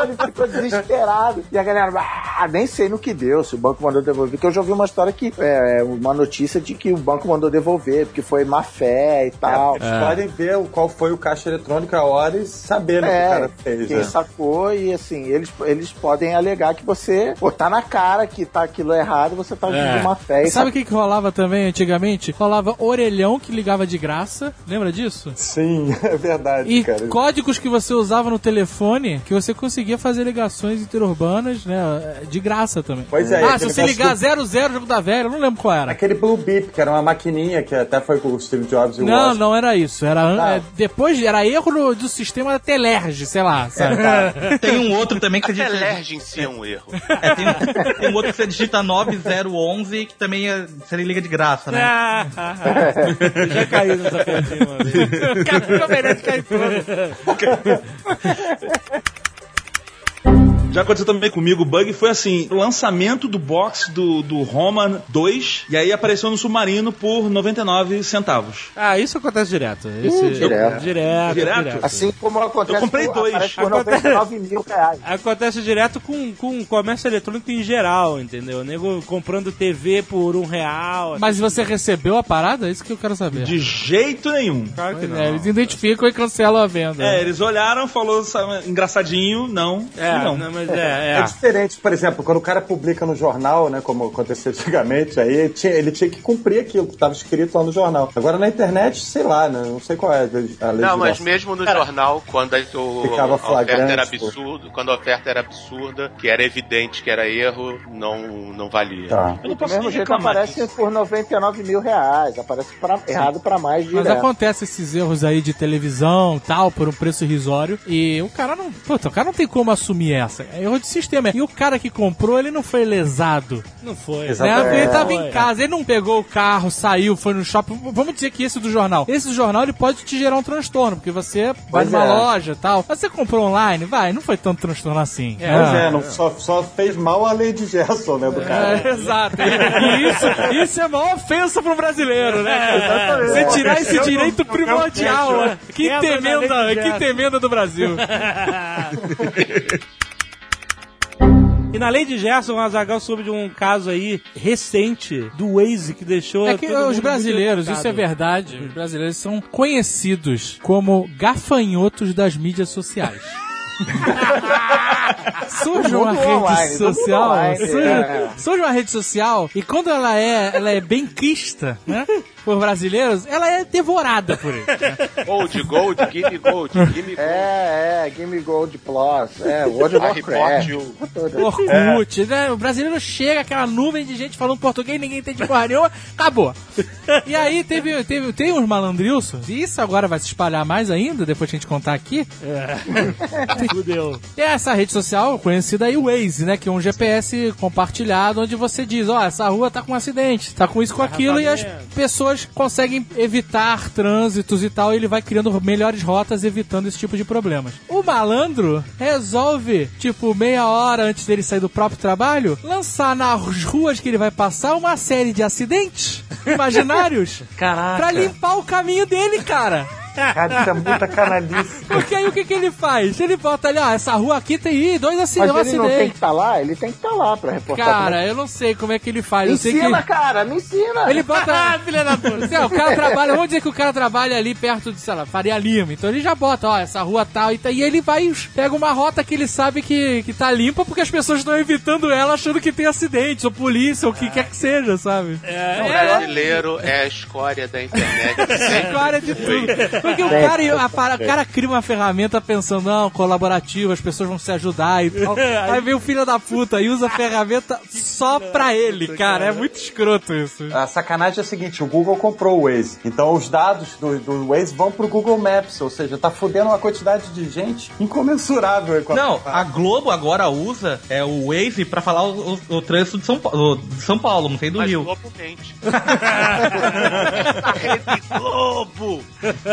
ele ficou desesperado. E a galera, ah, nem sei no que deu, se o banco mandou devolver. Porque eu já ouvi uma história que, é, uma notícia de que o banco mandou devolver, porque foi má fé e tal. Eles podem ver qual foi o caixa eletrônico a hora e saber né, o que o É, cara fez. quem né? sacou e assim, eles, eles podem alegar que você, pô, tá na cara que tá aquilo errado, você tá agindo É. uma fé. E Sabe o que, que rolava também antigamente? Rolava orelhão que ligava de graça. Lembra disso? Sim, <laughs> é verdade, E cara. códigos que você usava no telefone que você conseguia fazer ligações interurbanas, né? De graça também. Pois é, Ah, se você ligar do- 00, jogo da velha, eu não lembro qual era. Aquele Blue Beep, que era uma maquininha que até foi com o Steve Jobs e o Não, Woz. não era isso. Era an- Ah. é, depois era erro no- do sistema da Telerge, sei lá. Sabe? <laughs> Tem um outro também que você digita. Lerge em si é um erro. <laughs> É, tem, um, tem um outro que você digita 9011 que também é, você liga de graça, né? Ah, ah, ah. Já caí nessa piadinha uma vez. o cara ficou merece cair tudo. Já aconteceu também comigo, o bug foi assim, o lançamento do box do, do Roma 2, e aí apareceu no Submarino por 99 centavos. Ah, isso acontece direto. Esse- direto. Direto, Direto? direto. Assim como acontece Eu comprei por, dois. por Acontece- 99 mil reais. Acontece direto com, com comércio eletrônico em geral, entendeu? O nego comprando TV por um real. Mas você recebeu a parada? É isso que eu quero saber. De jeito nenhum. Claro que não. É, eles identificam e cancelam a venda. É, eles olharam, falou sabe, engraçadinho, não. É, não. não, mas É é, é. diferente, por exemplo, quando o cara publica no jornal, né, como acontecia antigamente, aí ele tinha, ele tinha que cumprir aquilo que estava escrito lá no jornal. Agora na internet, sei lá, né, não sei qual é a legislação. Não, mas mesmo no jornal, quando a, o- Ficava a oferta era flagrante, pô. absurdo, quando a oferta era absurda, que era evidente que era erro, não, não valia. Tá. Eu não posso mesmo jeito reclamar aparece disso. por 99 mil reais. Aparece pra- errado pra mais Mas direto. acontece esses erros aí de televisão tal, por um preço irrisório. E o cara não. Puta, o cara não tem como assumir essa. É erro de sistema. E o cara que comprou, ele não foi lesado. Não foi. Né? Exatamente. Porque ele tava em casa, ele não pegou o carro, saiu, foi no shopping. Vamos dizer que esse do jornal. Esse do jornal ele pode te gerar um transtorno, porque você vai Pois numa é. loja e tal. Mas você comprou online, vai, não foi tanto transtorno assim. Pois é, não, só, só fez mal a lei de Gerson, né, do cara. É, <laughs> exato. E isso, isso é uma ofensa pro brasileiro, né? cara? Você tirar esse direito primordial. né? Que Quebra na temenda, que temenda do Brasil. <laughs> E na lei de Gerson, o Azagal soube de um caso aí recente do Waze que deixou. É que todo mundo os brasileiros, isso é verdade, os brasileiros são conhecidos como gafanhotos das mídias sociais. <laughs> surge uma rede online, social, online, surge, é. surge uma rede social e quando ela é, ela é bem crista, né? Por brasileiros, ela é devorada por eles. <laughs> né? Gold, gold, gimme gold, gimme gold. É, é, Game Gold Plus, é, World of Warcraft. you. Orkut, né? O brasileiro chega, aquela nuvem de gente falando português, ninguém entende porra nenhuma, acabou. E aí teve, teve, tem uns malandrilsos, e isso agora vai se espalhar mais ainda, depois que a gente contar aqui. <laughs> Fudeu. Tem essa rede social conhecida aí, Waze, né? Que é um GPS compartilhado onde você diz, ó, essa rua tá com um acidente, tá com isso, com aquilo, e as pessoas conseguem evitar trânsitos e tal, e ele vai criando melhores rotas evitando esse tipo de problemas. O malandro resolve, tipo, meia hora antes dele sair do próprio trabalho, lançar nas ruas que ele vai passar uma série de acidentes imaginários <laughs> Caraca. pra limpar o caminho dele, cara. Cara, isso é muita canalice. Porque aí o que, que ele faz? Ele bota ali, ah, essa rua aqui tem ih, dois aci- Mas ele não tem acidente. que estar lá? Ele tem que estar lá pra reportar. Cara, eu não sei como é que ele faz. Eu sei que ensina, cara, me ensina. ele bota. <laughs> filha da puta. Sei o cara trabalha, vamos dizer que o cara trabalha ali perto de, sei lá, Faria Lima. Então ele já bota, ó, essa rua tal e tal. E ele vai, pega uma rota que ele sabe que, que tá limpa porque as pessoas estão evitando ela achando que tem acidentes, ou polícia, ou o que quer que seja, sabe? O brasileiro é a escória da internet. É <laughs> a escória de tudo. Porque o cara, a, para- o cara cria uma ferramenta pensando, não, colaborativo, as pessoas vão se ajudar e tal. <laughs> Aí vem o filho da puta e usa a ferramenta só pra ele, cara. É muito escroto isso. A sacanagem é a seguinte, o Google comprou o Waze. Então os dados do, do Waze vão pro Google Maps, ou seja, tá fudendo uma quantidade de gente incomensurável. com a- Não, a Globo agora usa é, o Waze pra falar o, o- o trânsito de São, Paulo, de São Paulo, não sei do Mas Rio. Globo mente. <laughs> a Rede Globo!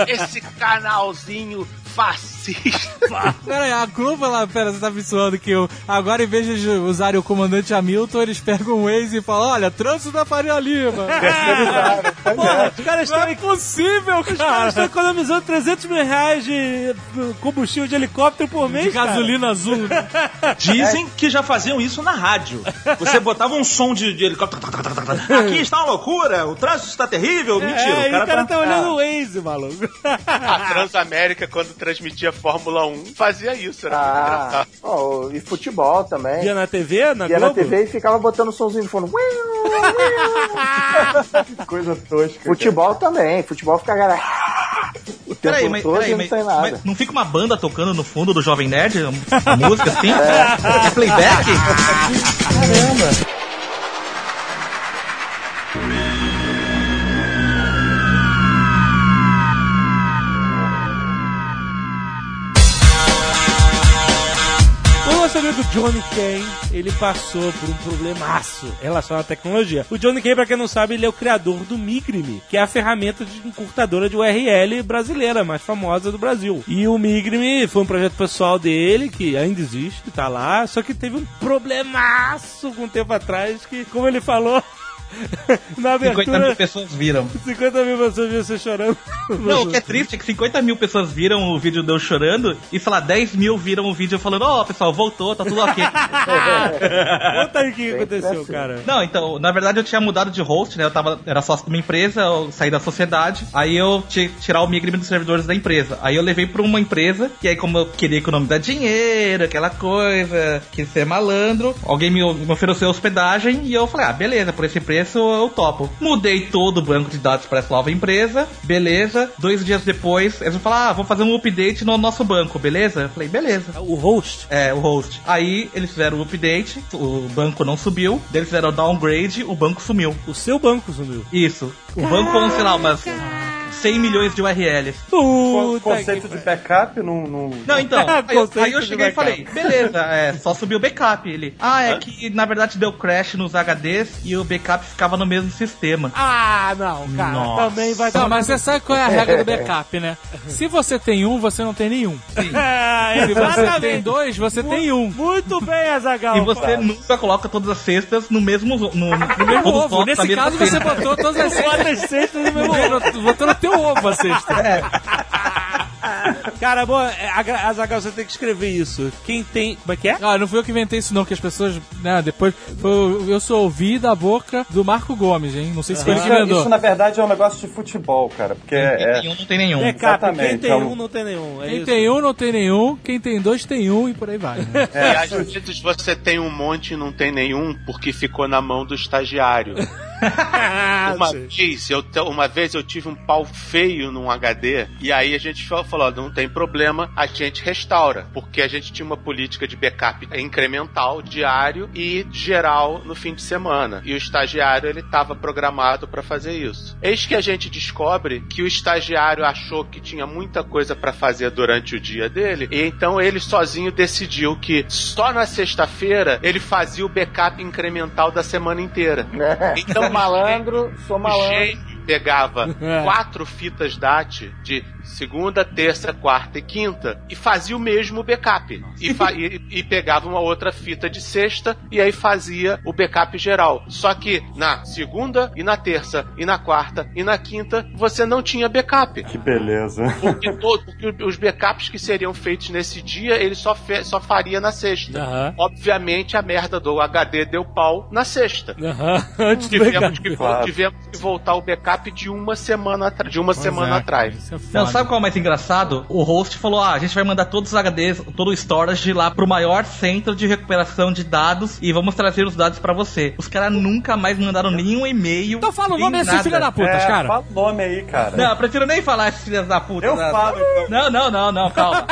Esse <laughs> canalzinho fascista. <laughs> Pera aí, a Globo, ela, pera, você tá me suando que eu, agora em vez de usarem o comandante Hamilton, eles pegam o Waze e falam, olha, trânsito da Faria Lima. <laughs> Porra, os caras Não estão é possível, Os caras cara. estão economizando 300 mil reais de combustível de helicóptero por mês, De cara. gasolina azul. né? <laughs> Dizem que já faziam isso na rádio. Você botava um som de, de helicóptero. Aqui está uma loucura, o trânsito está terrível. Mentira, É, o e cara, o cara tá... tá olhando o Waze, maluco. A Transamérica, quando transmitia Fórmula 1, fazia isso. Era Ah, oh, e futebol também. Ia na TV, na Ia na Globo? TV e ficava botando somzinho no fundo. Que <laughs> coisa tosca. Futebol também. Futebol fica galera. O tempo Peraí, mas, todo peraí, e não mas, tem nada. mas não fica uma banda tocando no fundo do Jovem Nerd? A música assim? <laughs> É playback? <laughs> Caramba! Amigo Johnny Kane, ele passou por um problemaço relacionado à tecnologia. O Johnny Kane, pra quem não sabe, ele é o criador do Migrime, que é a ferramenta de encurtadora de URL brasileira, mais famosa do Brasil. E o Migrime foi um projeto pessoal dele, que ainda existe, tá lá, só que teve um problemaço com um tempo atrás, que, como ele falou, <laughs> <laughs> na 50 mil abertura, pessoas viram. 50 mil pessoas viram você chorando. Não, o que é triste é que 50 mil pessoas viram o vídeo de eu chorando e, sei lá, 10 mil viram o vídeo falando, ó, pessoal, voltou, tá tudo ok. <laughs> Conta aí o que aconteceu, cara. Não, então, na verdade eu tinha mudado de host, né? Eu tava, era sócio de uma empresa, eu saí da sociedade, aí eu tinha que tirar o migrime dos servidores da empresa. Aí eu levei pra uma empresa, e aí como eu queria economizar dinheiro, aquela coisa, quis ser malandro, alguém me, me ofereceu hospedagem e eu falei, ah, beleza, por esse preço eu topo. Mudei todo o banco de dados pra essa nova empresa, beleza. Dois dias depois, eles falaram, ah, vou fazer um update no nosso banco, beleza? Eu falei, beleza. O host. É, o host. Aí eles fizeram o update, o banco não subiu, eles fizeram o downgrade, o banco sumiu. O seu banco sumiu. Isso. O banco com, sei lá, umas 100 milhões de URLs. O Puta conceito que de backup não. não... Não, então, aí, <laughs> Conceito aí eu cheguei e falei, beleza, é, só subiu o backup. Ele, ah, é que na verdade deu crash nos HDs e o backup ficava no mesmo sistema. Ah, não, cara. Nossa. Também vai Não, mas você sabe qual é a regra do <laughs> backup, né? Se você tem um, você não tem nenhum. <laughs> É, Se você tem dois, você tem um. Muito bem, Azagal. E você nunca coloca todas as cestas no mesmo no, no, no Mesmo ovo. Nesse caso, você botou todas as cestas. as cestas no mesmo Botou no teu ovo a <laughs> cesta. Cara, bom, é, a- Azagal, você tem que escrever isso. Quem tem. Como é que é? Ah, não fui eu que inventei isso não, que as pessoas, né, depois, foi, eu sou ouvi da boca do Marco Gomes, hein? Não sei se foi ele que Isso, inventou. isso, na verdade, é um negócio de futebol, cara. Porque Quem tem é. nenhum, não tem nenhum. Backup. Quem exatamente, tem é um- um, não tem nenhum. É Quem isso. tem um não tem nenhum, quem tem dois tem um e por aí vai. né? <laughs> E às vezes você tem um monte e não tem nenhum porque ficou na mão do estagiário. <laughs> <laughs> Uma vez, eu, uma vez eu tive um pau feio num HD e aí a gente falou, falou, não tem problema, a gente restaura, porque a gente tinha uma política de backup incremental, diário e geral no fim de semana. E o estagiário ele estava programado para fazer isso. Eis que a gente descobre que o estagiário achou que tinha muita coisa para fazer durante o dia dele e então ele sozinho decidiu que só na sexta-feira ele fazia o backup incremental da semana inteira. <laughs> Então, Sou malandro, sou malandro. gênio pegava <laughs> É. quatro fitas DAT de segunda, terça, quarta e quinta e fazia o mesmo backup. E, fa- <laughs> e- e pegava uma outra fita de sexta e aí fazia o backup geral. Só que na segunda e na terça e na quarta e na quinta você não tinha backup. Que beleza. Porque, todo, porque os backups que seriam feitos nesse dia, ele só, fe- só faria na sexta. Aham. Obviamente a merda do HD deu pau na sexta. Aham. Antes Tivemos backup. que, Claro. tivemos que voltar o backup de uma semana, de uma semana é, atrás. Isso é Não, foda. Sabe qual é o mais engraçado? O host falou: ah, a gente vai mandar todos os HDs, todo o storage lá pro maior centro de recuperação de dados e vamos trazer os dados pra você. Os caras nunca mais mandaram nenhum e-mail. Então fala o nome desses filha da puta, É, cara. fala o nome aí, cara. Não, eu prefiro nem falar esses filhos da puta. Eu né? falo, então. Não, não, não, não, calma.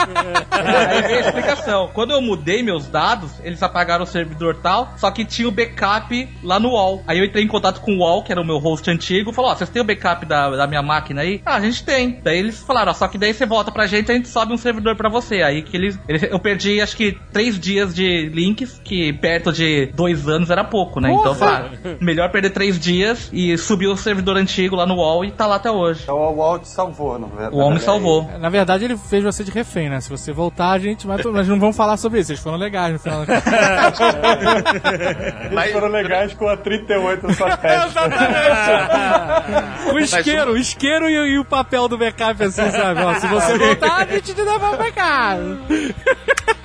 Aí vem a explicação. Quando eu mudei meus dados, eles apagaram o servidor tal, só que tinha o backup lá no UOL. Aí eu entrei em contato com o UOL, que era o meu host antigo, falou: Ó, vocês têm o backup da, da minha máquina aí? Ah, a gente tem. Daí eles falaram: Ó, só que daí você volta pra gente, a gente sobe um servidor pra você. Aí que eles. eles- eu perdi acho que três dias de links, que perto de dois anos era pouco, né? Então, falaram, melhor perder três dias e subir o servidor antigo lá no UOL e tá lá até hoje. Então o Walt salvou, não é? O homem salvou. Na verdade, ele fez você de refém, né? Se você voltar, a gente. Mas nós não vamos falar sobre isso. Eles foram legais no final. Eles foram legais com a 38 na sua <laughs> testa. <laughs> o isqueiro, o isqueiro e, e o papel do backup, assim, se você voltar, a gente te devolve pra casa. <laughs>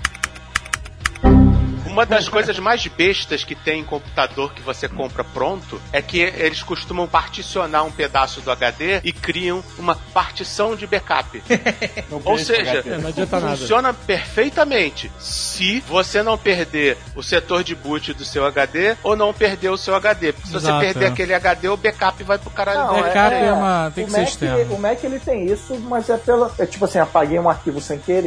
Uma das coisas mais bestas que tem em computador que você compra pronto é que eles costumam particionar um pedaço do HD e criam uma partição de backup. <laughs> Ou seja, É, não adianta nada. funciona perfeitamente se você não perder o setor de boot do seu HD ou não perder o seu HD. Porque se você Exato, perder é. aquele HD, o backup vai pro caralho. Não, backup é uma- tem que o ser Mac, externo. O Mac ele tem isso, mas é pela. É tipo assim, apaguei um arquivo sem querer.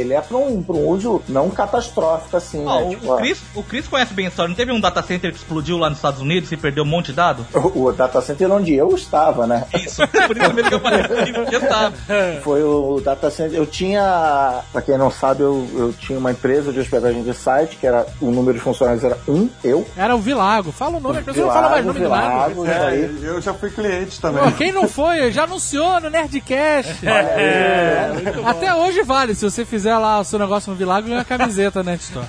Ele é pra um, pra um uso não catastrófico, assim, Ó, né? Tipo, o Chris, o Chris conhece bem a história. Não teve um data center que explodiu lá nos Estados Unidos e perdeu um monte de dado? o, o data center onde eu estava, né? Isso, <laughs> por isso mesmo que eu falei que eu tava. Foi o data center. Eu tinha, pra quem não sabe, eu, eu tinha uma empresa de hospedagem de site, que era o número de funcionários era um, eu. Era o Vilago. Fala o nome, a pessoa não fala mais nome do Vilago. Vilago, aí. É, eu já fui cliente também. Pô, quem não foi, já anunciou no Nerdcast. <laughs> Até hoje vale. Se você fizer lá o seu negócio no Vilago, ganha a camiseta, né, Tito? <laughs>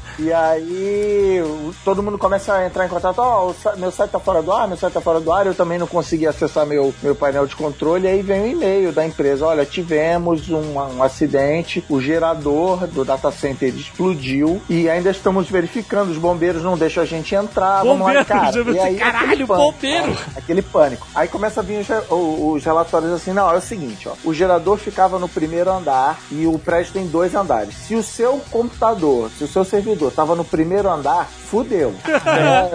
E aí o- todo mundo começa a entrar em contato, ó, o sa- meu site tá fora do ar, meu site tá fora do ar, eu também não consegui acessar meu, meu painel de controle, aí vem um e-mail da empresa, olha, tivemos um, um acidente, o gerador do data center explodiu e ainda estamos verificando, os bombeiros não deixam a gente entrar, vamos lá, cara. <laughs> E aí, caralho, pânico, bombeiro! ó, Aquele pânico. Aí começa a vir os, o- os relatórios assim, não, é o seguinte, ó, o gerador ficava no primeiro andar e o prédio tem dois andares. Se o seu computador, se o seu servidor tava no primeiro andar, fudeu. <laughs> É,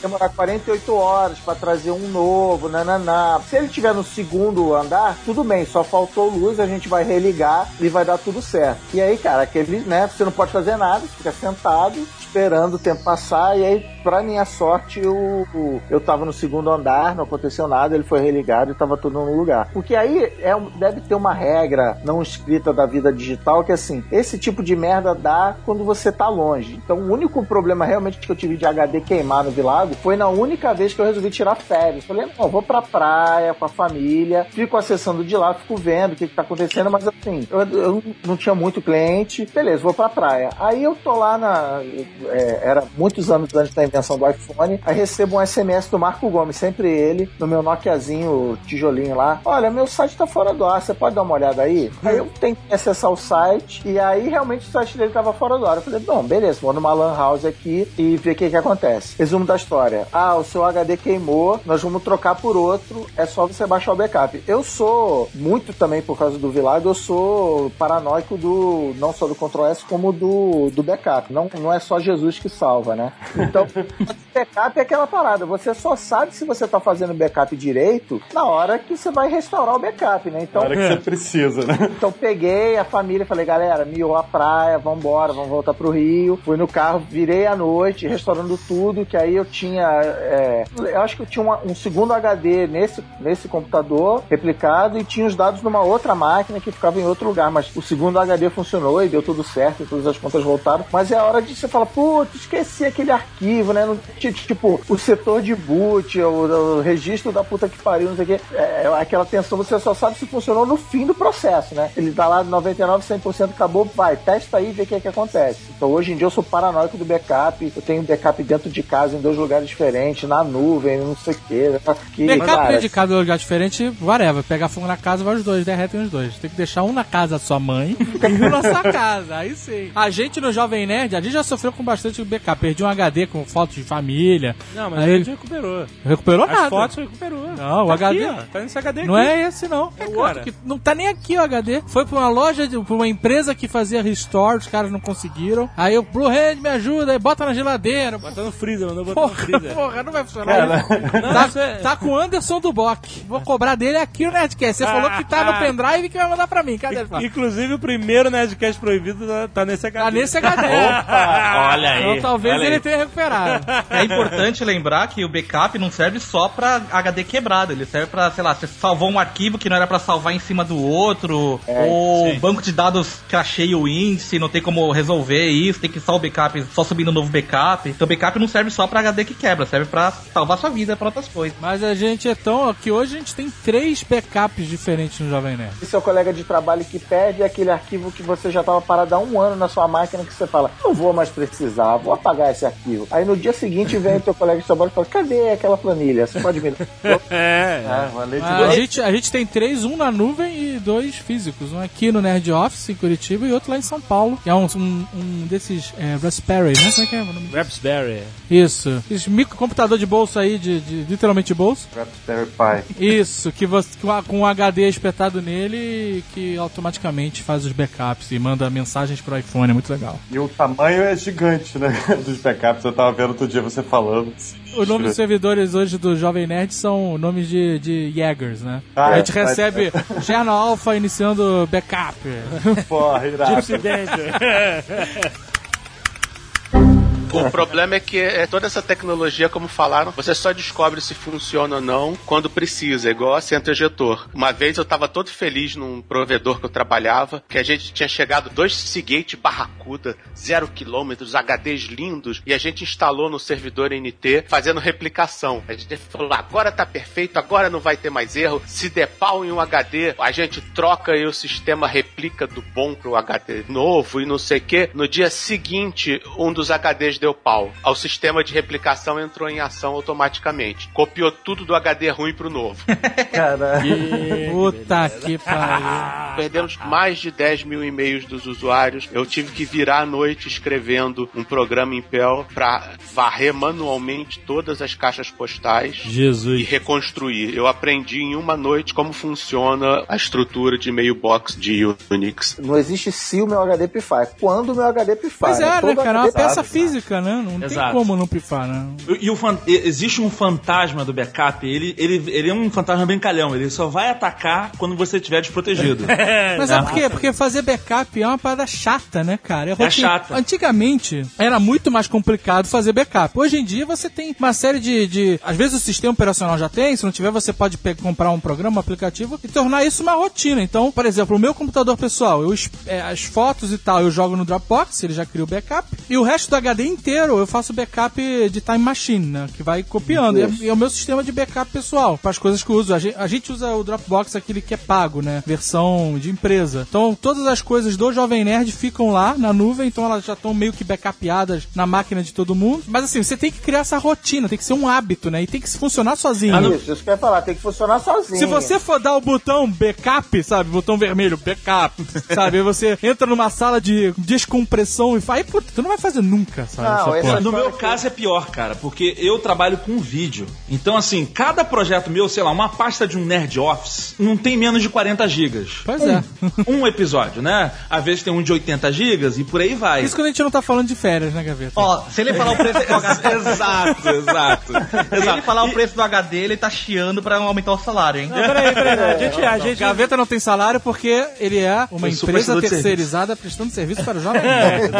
demorar 48 horas pra trazer um novo, nananá. Se ele tiver no segundo andar, tudo bem, só faltou luz, a gente vai religar e vai dar tudo certo. E aí, cara, aquele, né, você não pode fazer nada, você fica sentado, esperando o tempo passar, e aí, pra minha sorte, eu, eu tava no segundo andar, não aconteceu nada, ele foi religado e tava tudo no lugar. Porque aí é, deve ter uma regra não escrita da vida digital que assim, esse tipo de merda dá quando você tá longe. Então o único problema realmente que eu tive de HD queimar no Vilago foi na única vez que eu resolvi tirar férias. Falei, não, vou pra praia com a família, fico acessando de lá, fico vendo o que, que tá acontecendo, mas assim, eu, eu não tinha muito cliente, beleza, vou pra praia. Aí eu tô lá na. é, era muitos anos antes da invenção do iPhone, aí recebo um SMS do Marco Gomes, sempre ele, no meu Nokiazinho, tijolinho lá. Olha, meu site tá fora do ar, você pode dar uma olhada aí? Aí eu tentei acessar o site, e aí realmente o site dele tava fora ar. Eu falei, bom, beleza, vou numa lan house aqui e ver o que que acontece. Resumo da história. Ah, o seu HD queimou, nós vamos trocar por outro, é só você baixar o backup. Eu sou, muito também por causa do Vilago, eu sou paranoico do, não só do Ctrl S, como do, do backup. Não, não é só Jesus que salva, né? Então, <laughs> backup é aquela parada, você só sabe se você tá fazendo backup direito na hora que você vai restaurar o backup, né? Então, Na hora que você <laughs> precisa, né? então peguei a família, falei, galera, miou a praia, vambora, vamos voltar pro Rio. Fui no carro, virei à noite, restaurando tudo, que aí eu tinha. é, eu acho que eu tinha uma- um segundo HD nesse, nesse computador replicado e tinha os dados numa outra máquina que ficava em outro lugar. Mas o segundo HD funcionou e deu tudo certo, e todas as contas voltaram. Mas é a hora de você falar, putz, esqueci aquele arquivo, né? Não, ti- tipo, o setor de boot, o, o registro da puta que pariu, não sei o quê. É, é aquela tensão, você só sabe se funcionou no fim do processo, né? Ele tá lá 99, 100% acabou, vai, testa aí vê o que, é que. Então hoje em dia eu sou paranoico do backup, eu tenho backup dentro de casa, em dois lugares diferentes, na nuvem, não sei o quê. Que, Backup cara, de cada lugar diferente, whatever. Pegar fogo na casa, vai os dois, derretem os dois. Tem que deixar um na casa da sua mãe <laughs> e um na sua casa. Aí sim. A gente no Jovem Nerd, a gente já sofreu com bastante backup. Perdi um HD com falta fotos de família. Não, mas Aí a ele gente recuperou. recuperou As nada. fotos recuperou. Não, o Tá HD. Aqui. Tá nesse HD Não aqui. é esse, não. É, É, o cara. outro que não tá nem aqui o HD. Foi pra uma loja, de, pra uma empresa que fazia restore, os caras não conseguiram. Aí o Blu-ray me ajuda, aí bota na geladeira. Bota no freezer, mandou botar no Porra, freezer. porra, não vai funcionar. tá, isso é- tá com o Anderson do Bock. Vou cobrar dele aqui no Nerdcast. Você falou que tá no pendrive que vai mandar pra mim. Cadê ele? Inclusive, o primeiro Nerdcast proibido tá, tá nesse HD. Tá nesse HD. Olha aí. Então talvez ele aí. tenha recuperado. É importante lembrar que o backup não serve só pra HD quebrado, ele serve pra, sei lá, você salvou um arquivo que não era pra salvar em cima do outro, ou o banco de dados cracheia o índice, não tem como resolver isso, tem que só o backup, só subindo um novo backup. Então backup não serve só pra HD que quebra, serve pra salvar sua vida pra outras coisas. Mas a gente é tão. que hoje a gente tem três backups diferentes no Jovem Nerd. E seu colega de trabalho que perde aquele arquivo que você já estava parado há um ano na sua máquina que você fala, não vou mais precisar, vou apagar esse arquivo. Aí no dia seguinte vem o teu colega de trabalho e fala, cadê aquela planilha? Você pode me dar? <laughs> É. É, de Ah, a, gente, a gente tem três, um na nuvem e dois físicos. Um aqui no Nerd Office, em Curitiba, e outro lá em São Paulo. Que é um, um, um desses é, Raspberry, né? Como é que é o nome? Raspberry. Isso. Esse microcomputador de bolso aí, de, de literalmente de bolso. Raspberry Pi. Isso, que você, com a- com um HD espetado nele que automaticamente faz os backups e manda mensagens pro iPhone. É muito legal. E o tamanho é gigante, né? <laughs> Dos backups. Eu tava vendo outro dia você falando. O nome dos servidores hoje do Jovem Nerd são nomes de, de Jaegers, né? Ah, a gente é, recebe <laughs> Gerno Alpha iniciando backup. Porra, irado. Gypsy Danger. <laughs> O problema é que é toda essa tecnologia, como falaram, você só descobre se funciona ou não quando precisa, igual assento ejetor. Uma vez eu tava todo feliz num provedor que eu trabalhava, que a gente tinha chegado dois Seagate Barracuda, zero quilômetros, HDs lindos, e a gente instalou no servidor NT fazendo replicação. A gente falou, agora tá perfeito, agora não vai ter mais erro. Se der pau em um HD, a gente troca e o sistema replica do bom pro HD novo e não sei o que. No dia seguinte, um dos HDs deu pau. O sistema de replicação entrou em ação automaticamente. Copiou tudo do HD ruim pro novo. <laughs> Caralho. Puta que pariu. <laughs> Perdemos mais de 10 mil e-mails dos usuários. Eu tive que virar à noite escrevendo um programa em Perl pra varrer manualmente todas as caixas postais e Jesus. reconstruir. Eu aprendi em uma noite como funciona a estrutura de mailbox de Unix. Não existe se o meu HD pifar. É quando o meu HD pifar. Pois é, né, cara? É uma peça sabe. Física, né? Não tem Exato. como não pifar, né? E o fan- e- existe um fantasma do backup, ele, ele, ele é um fantasma brincalhão, ele só vai atacar quando você estiver desprotegido. <laughs> Mas é por quê? Porque fazer backup é uma parada chata, né, cara? rotina- chata. Antigamente era muito mais complicado fazer backup. Hoje em dia você tem uma série de, de- Às vezes o sistema operacional já tem, se não tiver, você pode comprar um programa, um aplicativo e tornar isso uma rotina. Então, por exemplo, o meu computador pessoal, eu, é, as fotos e tal, eu jogo no Dropbox, ele já cria o backup, e o resto do HD inteiro eu faço backup de Time Machine, né? Que vai copiando. E é, é o meu sistema de backup pessoal, para as coisas que eu uso. A gente, a gente usa o Dropbox, aquele que é pago, né? Versão de empresa. Então, todas as coisas do Jovem Nerd ficam lá na nuvem, então elas já estão meio que backupeadas na máquina de todo mundo. Mas assim, você tem que criar essa rotina, tem que ser um hábito, né? E tem que funcionar sozinho. Isso, isso que eu ia falar, tem que funcionar sozinho. Se você for dar o botão backup, sabe? Botão vermelho, backup, <laughs> sabe? Você entra numa sala de descompressão e faz. Aí, puta, tu não vai fazer nunca, sabe? Não, essa essa-. No meu caso é pior, cara, porque eu trabalho com vídeo. Então, assim, cada projeto meu, sei lá, uma pasta de um Nerd Office, não tem menos de 40 gigas. Pois é. <laughs> Um episódio, né? Às vezes tem um de 80 gigas e por aí vai. Isso quando a gente não tá falando de férias, né, Gaveta? Ó, se ele falar o preço do <laughs> HD, exato, exato. <laughs> se ele falar o preço do HD, ele tá chiando pra aumentar o salário, hein? Peraí, peraí, peraí. A gente, a gente, Gaveta não tem salário porque ele é uma empresa terceirizada prestando serviço para o jovem nerd.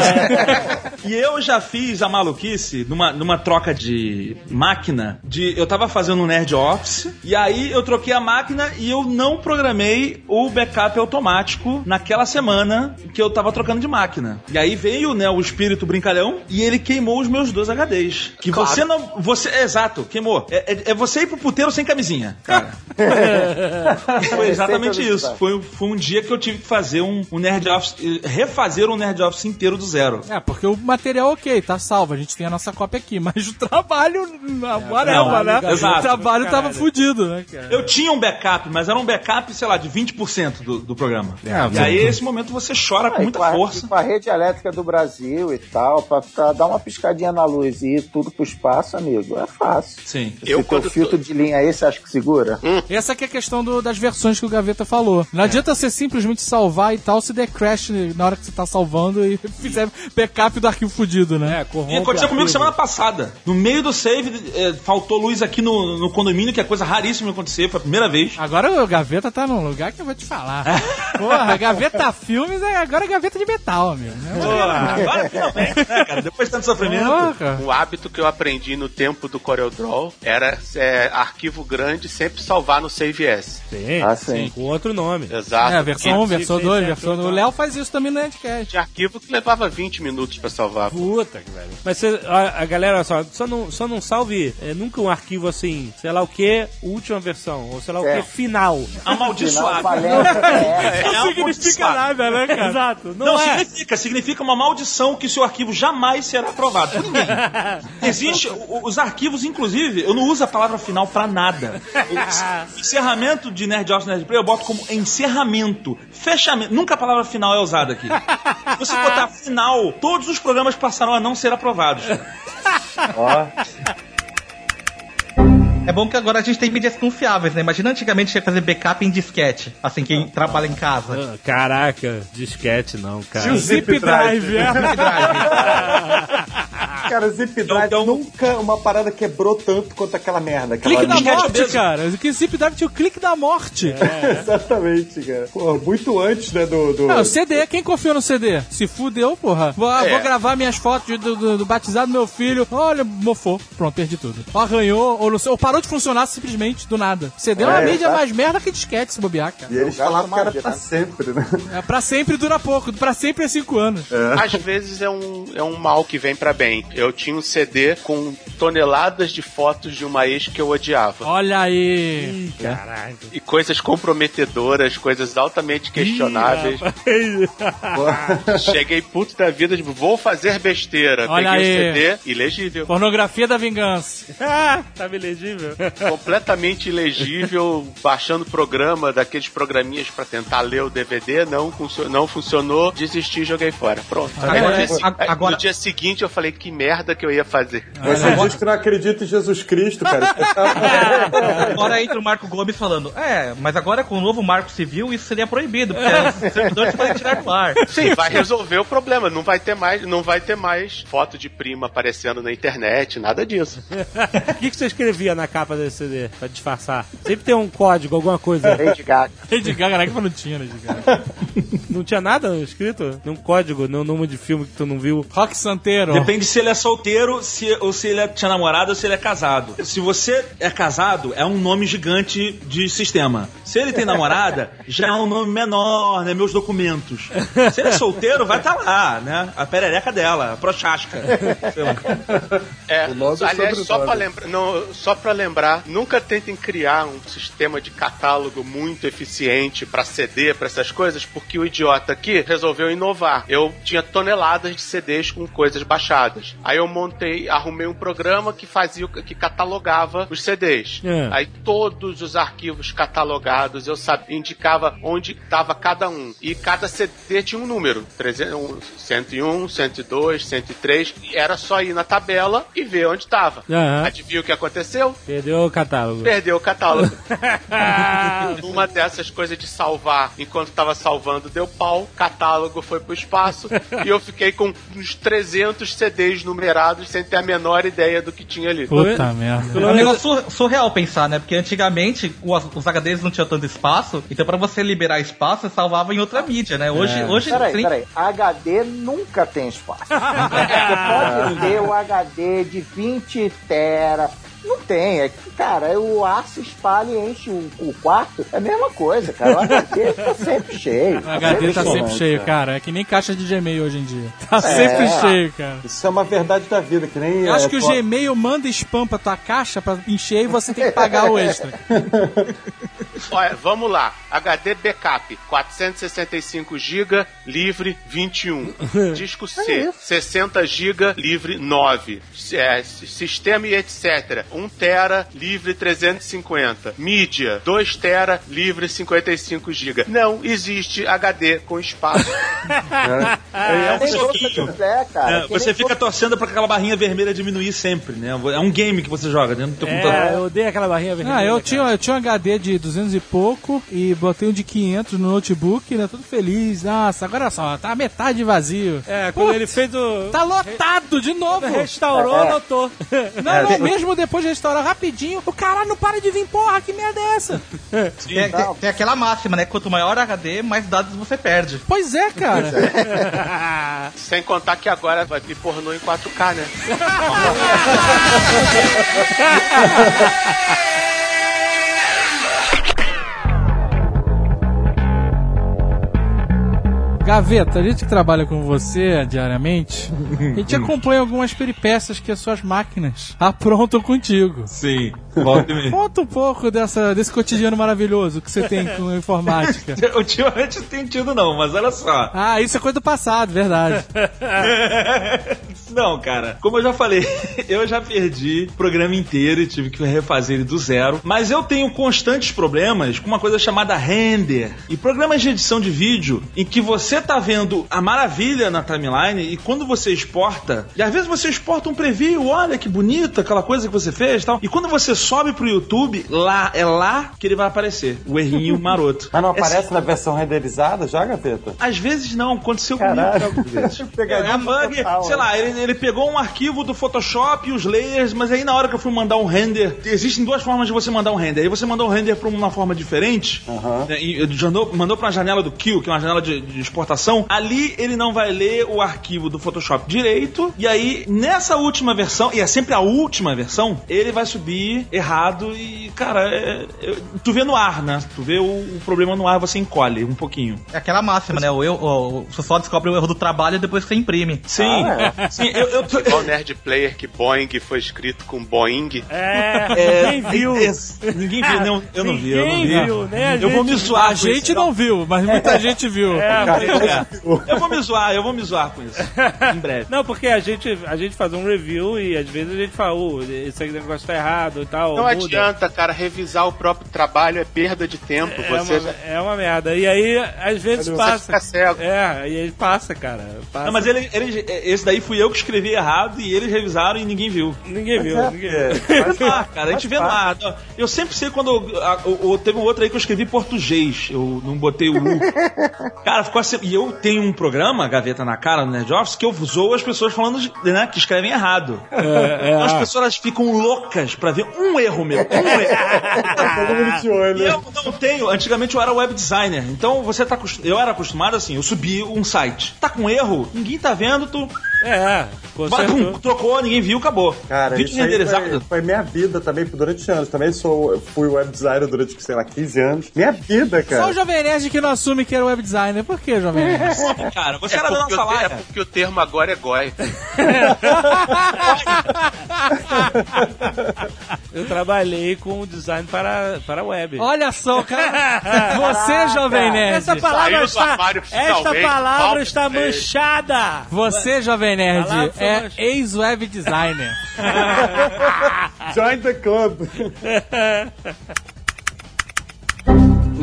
E eu já fiz a maluquice numa, numa troca de máquina. De, eu tava fazendo um Nerd Office, e aí eu troquei a máquina e eu não programei o backup automático naquela semana que eu tava trocando de máquina. E aí veio, né, o espírito brincalhão e ele queimou os meus dois HDs. Que você não. Você, é, exato, queimou. É, é- é você ir pro puteiro sem camisinha, cara. <laughs> Foi exatamente isso. Foi, foi um dia que eu tive que fazer um, um Nerd Office, refazer um Nerd Office inteiro do zero. É, porque o material ok, tá salvo, a gente tem a nossa cópia aqui, <laughs> mas o trabalho, na whatever, trabalho, né? exato. O trabalho tava Caralho. fudido, né, cara? Eu tinha um backup, mas era um backup, sei lá, de 20% do, do programa. e aí, esse momento, você chora com Aí, muita com a- força. Com a rede elétrica do Brasil e tal, pra, pra dar uma piscadinha na luz e ir tudo pro espaço, amigo, é fácil. Sim. Eu, Se teu quando filtro de linha aí, você acha que segura? Essa que é a questão do- das versões que o Gaveta falou. Não adianta você simplesmente salvar e tal se der crash na hora que você tá salvando e <laughs> fizer backup do arquivo fudido, né? É, corrompe E aconteceu comigo semana passada. No meio do save, eh, faltou luz aqui no, no condomínio, que é coisa raríssima de acontecer, foi a primeira vez. Agora o Gaveta tá num lugar que eu vou te falar. Porra, Gaveta Filmes é agora Gaveta de metal, amigo. né? Pô, agora finalmente, né, cara? Depois de tanto sofrimento. Porra. O hábito que eu aprendi no tempo do CorelDRAW era é, arquivo grande sempre salvar no Save S. Sim, Ah, sim. com outro nome. Exato. É, versão 1, Porque versão sim, 2, sim, versão sim, 2. O Léo faz isso também no Nerdcast. Tinha arquivo que levava 20 minutos pra salvar. Puta velho. Mas cê, a, a galera, olha só, só não, só não salve é, nunca um arquivo assim, sei lá o que, última versão, ou sei lá o É. que, final. Final Amaldiçoado. valendo, é. É Não significa amaldiçoado. nada, né, cara? Exato. Não, Não, é. significa, significa uma maldição que seu arquivo jamais será aprovado por ninguém. <laughs> Existe, o- os arquivos, inclusive, eu não uso a palavra final pra nada. O <laughs> encerramento de Nerd Office Nerd Play eu boto como encerramento, fechamento. Nunca a palavra final é usada aqui. Se você botar final, todos os programas passarão a não ser aprovados. Ó, É bom que agora a gente tem mídias confiáveis, né? Imagina antigamente tinha que fazer backup em disquete. Assim, quem trabalha em casa. Ah, Caraca, disquete não, cara. o Zip Drive. é. <laughs> Cara, o Zip Drive Então- nunca uma parada quebrou tanto quanto aquela merda. Aquela Clique da morte, obeso. cara. Que Zip Drive tinha o clique da morte. <laughs> Exatamente, cara. Pô, muito antes, né, do... do... Não, o CD, quem confiou no CD? Se fudeu, porra. Vou, É. vou gravar minhas fotos do, do- do batizado do meu filho. Olha, mofou. Pronto, perdi tudo. Ou arranhou, ou, não sei, ou parou de funcionar simplesmente do nada. CD é uma É, mídia exato. mais merda que disquete, se bobear, cara. E eles falavam que era pra né? sempre, né? É, pra sempre dura pouco. Pra sempre é cinco anos. Às vezes é um, é um mal que vem pra bem. Eu tinha um CD com toneladas de fotos de uma ex que eu odiava. Olha aí. Caralho. E coisas comprometedoras, coisas altamente questionáveis. <laughs> Cheguei puto da vida, tipo, vou fazer besteira. Olha Peguei aí. o CD, ilegível. Pornografia da vingança. <laughs> Ah, tava ilegível. Completamente ilegível, baixando programa, daqueles programinhas pra tentar ler o DVD, não, funcio- não funcionou, desisti e joguei fora. Pronto. Aí no, Agora- dia, se- a- aí agora- no dia seguinte eu falei que merda que eu ia fazer. Você diz que não acredita em Jesus Cristo, cara. <laughs> Agora entra o Marco Gomes falando, é, mas agora com o novo Marco Civil isso seria proibido, porque os servidores podem tirar do ar. Sim, vai resolver o problema. Não vai ter mais, não vai ter mais foto de prima aparecendo na internet, nada disso. <laughs> O que, que você escrevia na capa desse CD pra disfarçar? Sempre tem um código, alguma coisa. <laughs> Lady Gaga. Lady Gaga, caraca, não tinha Lady Gaga. Não tinha nada escrito? Nenhum código, nenhum número de filme que tu não viu. Rock Santeiro. Depende se ele é solteiro se, ou se ele é, tinha namorado ou se ele é casado. Se você é casado, é um nome gigante de sistema. Se ele tem namorada, já é um nome menor, né? Meus documentos. Se ele é solteiro, vai estar lá, né? A perereca dela, a prochasca. Sei lá. É, O nome é aliás, só sobrenome. pra, lembra, não, só pra lembrar, nunca tentem criar um sistema de catálogo muito eficiente pra CD, pra essas coisas, porque o idiota aqui resolveu inovar. Eu tinha toneladas de CDs com coisas baixadas. Aí eu montei, arrumei um programa que fazia, que catalogava os CDs. É. Aí todos os arquivos catalogados, eu sabia, indicava onde estava cada um. E cada CD tinha um número. 300, um, 101, 102, 103. E era só ir na tabela e ver onde estava. Aham. Adivinha o que aconteceu? Perdeu o catálogo. Perdeu o catálogo. <laughs> Uma dessas coisas de salvar, enquanto tava salvando, deu pau, catálogo foi pro espaço e eu fiquei com uns 300 CDs numerados sem ter a menor ideia do que tinha ali. Puta merda. É um negócio sur- surreal pensar, né? Porque antigamente os, HDs não tinham tanto espaço, então pra você liberar espaço, você salvava em outra mídia, né? Hoje, hoje Peraí, tem- peraí. HD nunca tem espaço. <laughs> Você pode ter o HD de 20 tera. Não tem. É que, cara, o ar se espalha e enche o, o quarto. É a mesma coisa, cara. O HD tá <laughs> sempre cheio. O HD tá sempre cheio. cara. É que nem caixa de Gmail hoje em dia. Tá sempre cheio, cara. Isso é uma verdade da vida, que nem... Eu acho é, que o pô- Gmail manda spam pra tua caixa pra encher e você tem que pagar o extra. <laughs> Olha, vamos lá. HD backup, 465 GB, livre 21. <laughs> Disco C, 60 GB, livre 9. É, sistema e etc. 1 tera, livre 350. Mídia, 2 tera, livre 55 GB. Não existe HD com espaço. <laughs> É, um se você pouquinho. quiser, cara. É, você fica torcendo pra aquela barrinha vermelha diminuir sempre, né? É um game que você joga dentro do teu computador. É, eu odeio aquela barrinha vermelha. Ah, eu cara. tinha, eu tinha um HD de 200 e pouco e botei um de 500 no notebook, né? Tudo feliz. Nossa, agora só, tá metade vazio. É, quando Putz, ele fez o. Tá lotado de novo. Restaurou, É. anotou. Não, não, mesmo depois de restaurar rapidinho, o caralho não para de vir, porra, que merda é essa? Tem, tem- tem aquela máxima, né? Quanto maior HD, mais dados você perde. Pois é, cara. <laughs> Sem contar que agora vai vir pornô em 4K, né? <laughs> Gaveta, a gente que trabalha com você diariamente, a gente <laughs> acompanha algumas peripécias que as suas máquinas aprontam contigo. Sim. Conta um pouco dessa, desse cotidiano maravilhoso que você tem com a informática. <laughs> Ultimamente não tem tido, não, mas olha só. Ah, isso é coisa do passado, verdade. <laughs> Não, cara. Como eu já falei, <laughs> eu já perdi o programa inteiro e tive que refazer ele do zero. Mas eu tenho constantes problemas com uma coisa chamada render. E programas de edição de vídeo em que você tá vendo a maravilha na timeline e quando você exporta, e às vezes você exporta um preview, olha que bonito aquela coisa que você fez e tal. E quando você sobe pro YouTube, lá, é lá que ele vai aparecer. O errinho maroto. Mas não É aparece na versão renderizada já, Gaveta? às vezes não, aconteceu Caralho. comigo vezes. <laughs> É a bug, total, sei né? lá, ele, ele pegou um arquivo do Photoshop e os layers, mas aí na hora que eu fui mandar um render, existem duas formas de você mandar um render. Aí você mandou um render pra uma forma diferente, né, e mandou, mandou pra uma janela do Kill, que é uma janela de, de exportação. Ali ele não vai ler o arquivo do Photoshop direito, e aí nessa última versão, e é sempre a última versão, ele vai subir errado e, cara, é- é- tu vê no ar, né? Tu vê o, o problema no ar, você encolhe um pouquinho. É aquela máxima, né? O, eu, o, você só descobre o erro do trabalho depois que você imprime. Sim, Ah, sim, eu, eu tô- Igual Nerd Player que Boeing foi escrito com Boeing. É, É, ninguém viu. é, ninguém viu, não, eu não vi, eu não vi. Ninguém viu, né? Eu vou me zoar A com gente isso. não viu, mas muita gente viu. É, É, eu vou me zoar, eu vou me zoar com isso. Em breve. Não, porque a gente, a gente faz um review e às vezes a gente fala, oh, esse negócio tá errado e tal. Não muda. adianta, cara, revisar o próprio trabalho é perda de tempo. É você uma, é uma merda. E aí, às vezes Você passa. fica cego. É, e aí passa, cara. Passa. Não, mas ele, ele- esse daí fui eu que escrevi errado e eles revisaram e ninguém viu. Ninguém viu, é, ninguém é. viu. Ah, cara, a gente vê lá. Eu sempre sei quando. eu- teve um outro aí que eu escrevi português. Eu não botei o U. Cara, ficou assim. E eu tenho um programa, Gaveta na Cara, no Nerd Office, que eu zoo as pessoas falando de- né, que escrevem errado. É, Então as pessoas ficam loucas pra ver um erro meu. Um erro. <laughs> Olho. eu não tenho. Antigamente eu era web designer. Então você tá. Eu era acostumado assim, eu subi um site. Tá com erro, ninguém tá vendo, tu. É, consertou. trocou, ninguém viu, acabou. Cara, Vídeo isso renderizado. foi, foi minha vida também durante anos. Também sou, fui web designer durante, sei lá, 15 anos. Minha vida, Só cara. o Jovem Nerd que não assume que era web designer. Por que, Jovem Nerd? <laughs> Cara, você É era da porque, nossa o te- é porque o termo agora é goi. <laughs> Eu trabalhei com design para, para web. Olha só, cara. Você, Jovem Nerd. Essa palavra Saiu está, esta palavra está manchada. Você, Jovem Nerd, foi é ex-web designer. <laughs> Join the club. <laughs>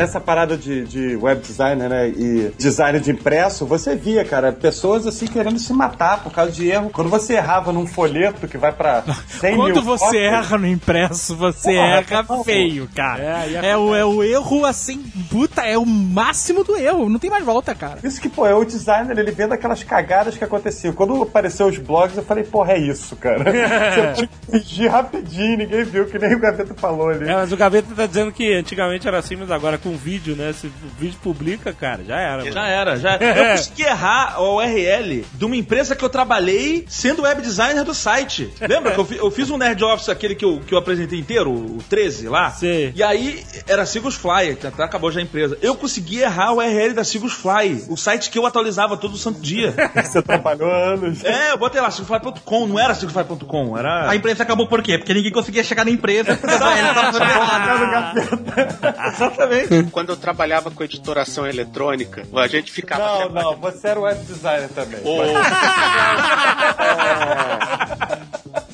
Nessa parada de, de web designer, né, e design de impresso, você via, cara, pessoas assim querendo se matar por causa de erro. Quando você errava num folheto que vai pra <laughs> 100 Quando mil você cópias, erra no impresso, você Porra, erra favor. feio, cara. É, e É, o, é o erro assim, puta, é o máximo do erro. Não tem mais volta, cara. Isso que, pô, é o designer, ele vendo aquelas cagadas que aconteciam. Quando apareceu os blogs, eu falei, porra, é isso, cara. Você <laughs> tinha que fingir rapidinho, ninguém viu, que nem o Gaveta falou ali. É, mas o Gaveta tá dizendo que antigamente era assim, mas agora com um vídeo, né? Se o vídeo publica, cara, já era. mano. Já era, já era. Eu consegui errar a URL de uma empresa que eu trabalhei sendo web designer do site. Lembra que eu, eu fiz um Nerd Office, aquele que eu, que eu apresentei inteiro, o 13 lá? Sei. E aí era Sigus Fly, que até acabou já a empresa. Eu consegui errar a URL da Sigus Fly, o site que eu atualizava todo santo dia. <laughs> Você trabalhou anos. é, eu botei lá, sigusfly.com, não era sigusfly.com, era... A empresa acabou por quê? Porque ninguém conseguia chegar na empresa porque <laughs> Quando eu trabalhava com editoração eletrônica, a gente ficava. Não, não, você era web designer também. Ô. <laughs>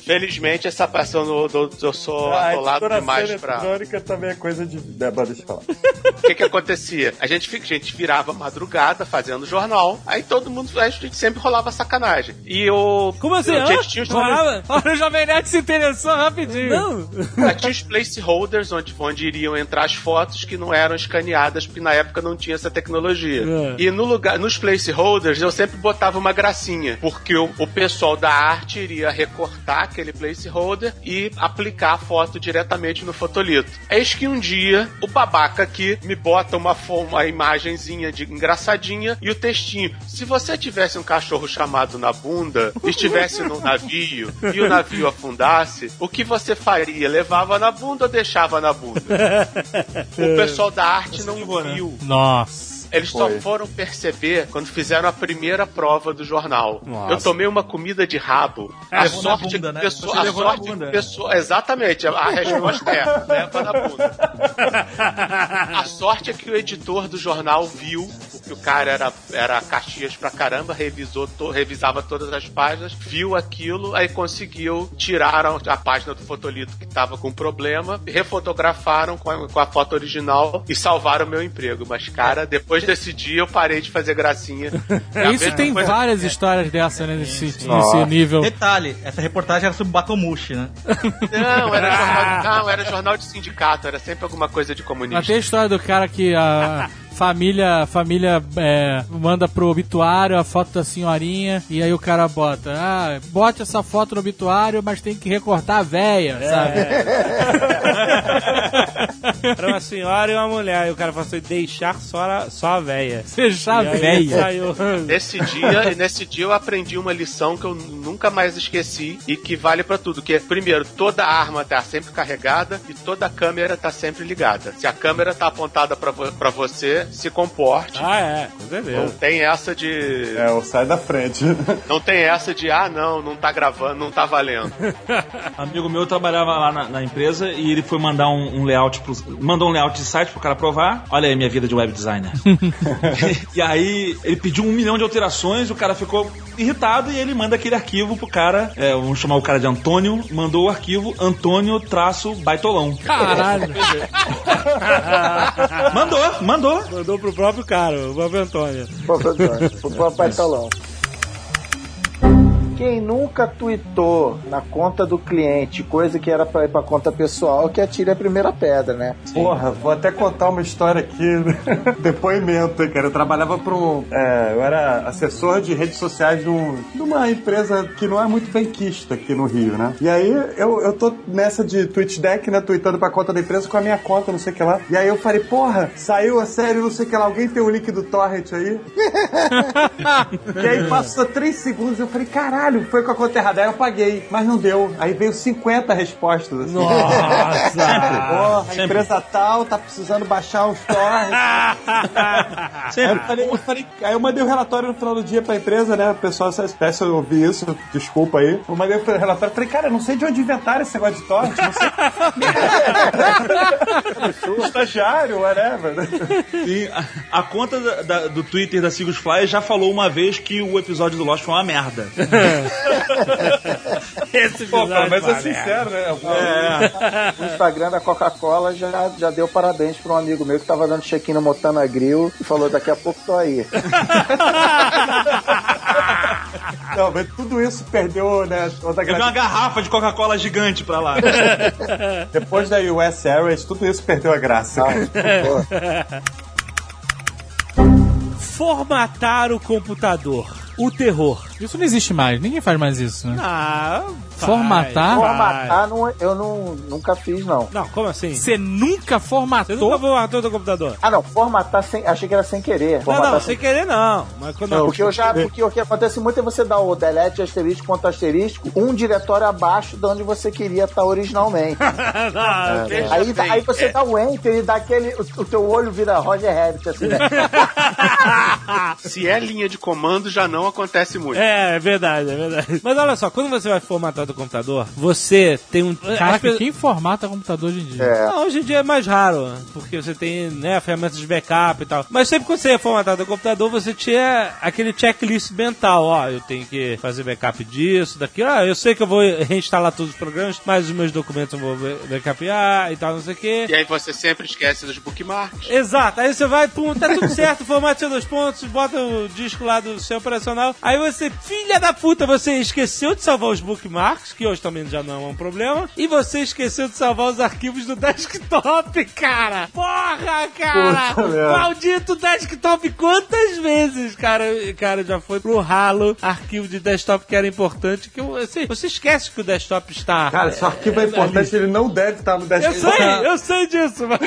Felizmente, essa paixão do, do, eu sou a atolado demais pra. eletrônica também é coisa de... É, bom, deixa eu falar. O que que acontecia? A gente, a gente virava madrugada fazendo jornal, aí todo mundo, a gente sempre rolava sacanagem. E eu. Como assim? A hã? gente tinha os, Rolava? Olha, o Jovem Nerd se interessou rapidinho. Não. Ah, tinha os placeholders onde, onde iriam entrar as fotos que não eram escaneadas, porque na época não tinha essa tecnologia. É. E no lugar, nos placeholders eu sempre botava uma gracinha, porque o, o pessoal da arte iria recortar aquele placeholder e aplicar a foto diretamente no fotolito. Eis que um dia o babaca aqui me bota uma, uma imagenzinha de engraçadinha e o textinho. Se você tivesse um cachorro chamado na bunda, estivesse num navio e o navio afundasse, o que você faria? Levava na bunda ou deixava na bunda? <laughs> O pessoal da arte não viu. Nossa. Eles só Foi. foram perceber quando fizeram a primeira prova do jornal. Nossa. Eu tomei uma comida de rabo. A Levou na sorte bunda, que né? pessoa, a sorte que pessoa, exatamente, a, a resposta é <laughs> leva na bunda. A sorte é que o editor do jornal viu, porque o cara era, era Caxias pra caramba, revisou, to- revisava todas as páginas, viu aquilo, aí conseguiu tirar a, a página do fotolito que tava com problema, refotografaram com a, com a foto original e salvaram o meu emprego. Mas, cara, depois desse dia eu parei de fazer gracinha. A <laughs> Isso tem coisa- várias histórias dessas, né? Nesse, nesse nível. Detalhe, essa reportagem era sobre Batomushi, né? Não, era <laughs> jornal, não, era jornal de sindicato, era sempre alguma coisa de comunista. tem a história do cara que a família, família é, manda pro obituário a foto da senhorinha e aí o cara bota, ah, bote essa foto no obituário, mas tem que recortar a véia, sabe? <laughs> Era uma senhora e uma mulher. E o cara falou assim: deixar só a, só a véia. E aí véia. Saiu. <laughs> Nesse dia, nesse dia eu aprendi uma lição que eu nunca mais esqueci e que vale pra tudo, que é, primeiro, toda arma tá sempre carregada e toda câmera tá sempre ligada. Se a câmera tá apontada pra vo- pra você, se comporte. Ah, é, com Não certeza. tem essa de. É, o sai da frente. <laughs> Não tem essa de, ah, não, não tá gravando, não tá valendo. <laughs> amigo meu trabalhava lá na, na empresa e ele foi mandar um, um layout pro, mandou um layout de site pro cara provar. Olha aí minha vida de web designer. <laughs> e aí ele pediu um milhão de alterações, o cara ficou irritado e ele manda aquele arquivo pro cara, é, vamos chamar o cara de Antônio, mandou o arquivo Antônio traço baitolão. Caralho. mandou, mandou. Mandou pro próprio cara, o próprio Antônio. O papai talão. Quem nunca tweetou na conta do cliente coisa que era pra ir pra conta pessoal, que atire a primeira pedra, né? Porra, vou até contar uma história aqui. <laughs> Depoimento, hein, cara. Eu trabalhava para um. é, eu era assessor de redes sociais de, um- de uma empresa que não é muito benquista aqui no Rio, né? E aí eu, eu tô nessa de Twitch Deck, né? Tweetando pra conta da empresa com a minha conta, não sei o que lá. E aí eu falei, porra, saiu a série, não sei o que lá. Alguém tem o link do Torrent aí? <laughs> e aí passou três segundos, eu falei, caralho, foi com a conta errada. Aí eu paguei, mas não deu. Aí veio 50 respostas. Assim. Nossa! <laughs> Porra, a empresa tal tá precisando baixar uns torrents. <laughs> Aí eu, falei, eu falei- aí eu mandei o relatório no final do dia pra empresa, né? O pessoal, se eu ouvi isso, desculpa aí. Eu mandei o relatório, falei, cara, eu não sei de onde inventaram esse negócio de torrent, não sei. <laughs> Estagiário, whatever. E a, a conta da- da- do Twitter da Sigus Fly já falou uma vez que o episódio do Lost foi uma merda. <laughs> Esse Pô, episódio, menos é sincero, né? O Instagram da Coca-Cola já, já deu parabéns pra um amigo meu que tava dando check-in no Motana Grill e falou: daqui a pouco tô aí. <laughs> Não, mas tudo isso perdeu, né? Toda a uma garrafa de Coca-Cola gigante pra lá. <laughs> Depois da US Airways, tudo isso perdeu a graça. Pô, Formatar o computador. o terror. Isso não existe mais, ninguém faz mais isso, né? Ah, faz, Formatar? faz. Formatar não, eu não, nunca fiz, não. Não, como assim? Você nunca Você formatou? nunca formatou teu computador? Ah, não, formatar sem. Achei que era sem querer. Não, Formatar não, sem querer não. Mas quando Porque eu já, porque o que acontece muito é você dar o delete asterisco ponto asterisco, um diretório abaixo de onde você queria estar originalmente. <laughs> Não, Veja aí, aí você é- dá o enter e dá aquele. O, o teu olho vira Roger Rabbit, assim, né? <laughs> Se é linha de comando, já não acontece muito. É, é verdade, é verdade. Mas olha só, quando você vai formatar o computador, você tem um. Caraca, pe- quem formata computador hoje em dia? É. Não, hoje em dia é mais raro, porque você tem né, ferramentas de backup e tal. Mas sempre quando você ia formatar o computador, você tinha aquele checklist mental. Ó, eu tenho que fazer backup disso, daquilo. Ah, eu sei que eu vou reinstalar todos os programas, mas os meus documentos eu vou ba- backupear e tal, não sei o quê. E aí você sempre esquece dos bookmarks. Exato, aí você vai, pum, tá tudo certo, <laughs> formate seus dois pontos, bota o disco lá do seu operacional. Aí você, filha da puta, você esqueceu de salvar os bookmarks, que hoje também já não é um problema, e você esqueceu de salvar os arquivos do desktop, cara! Porra, cara! Puta merda. Maldito desktop! Quantas vezes, cara, cara, já foi pro ralo arquivo de desktop que era importante, que você, você esquece que o desktop está... Cara, se o arquivo é importante, ele não deve estar no Eu desktop. sei, eu sei disso, mas,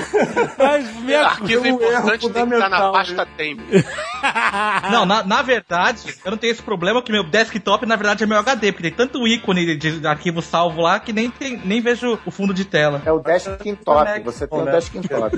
mas minha, Arquivo importante tem que estar na pasta tempo. <laughs> <laughs> Não, na, na verdade, eu não tenho esse problema que meu desktop, na verdade, é meu HD, porque tem tanto ícone de arquivo salvo lá que nem, tem, nem vejo o fundo de tela. É o desktop. Você tem o né? desktop.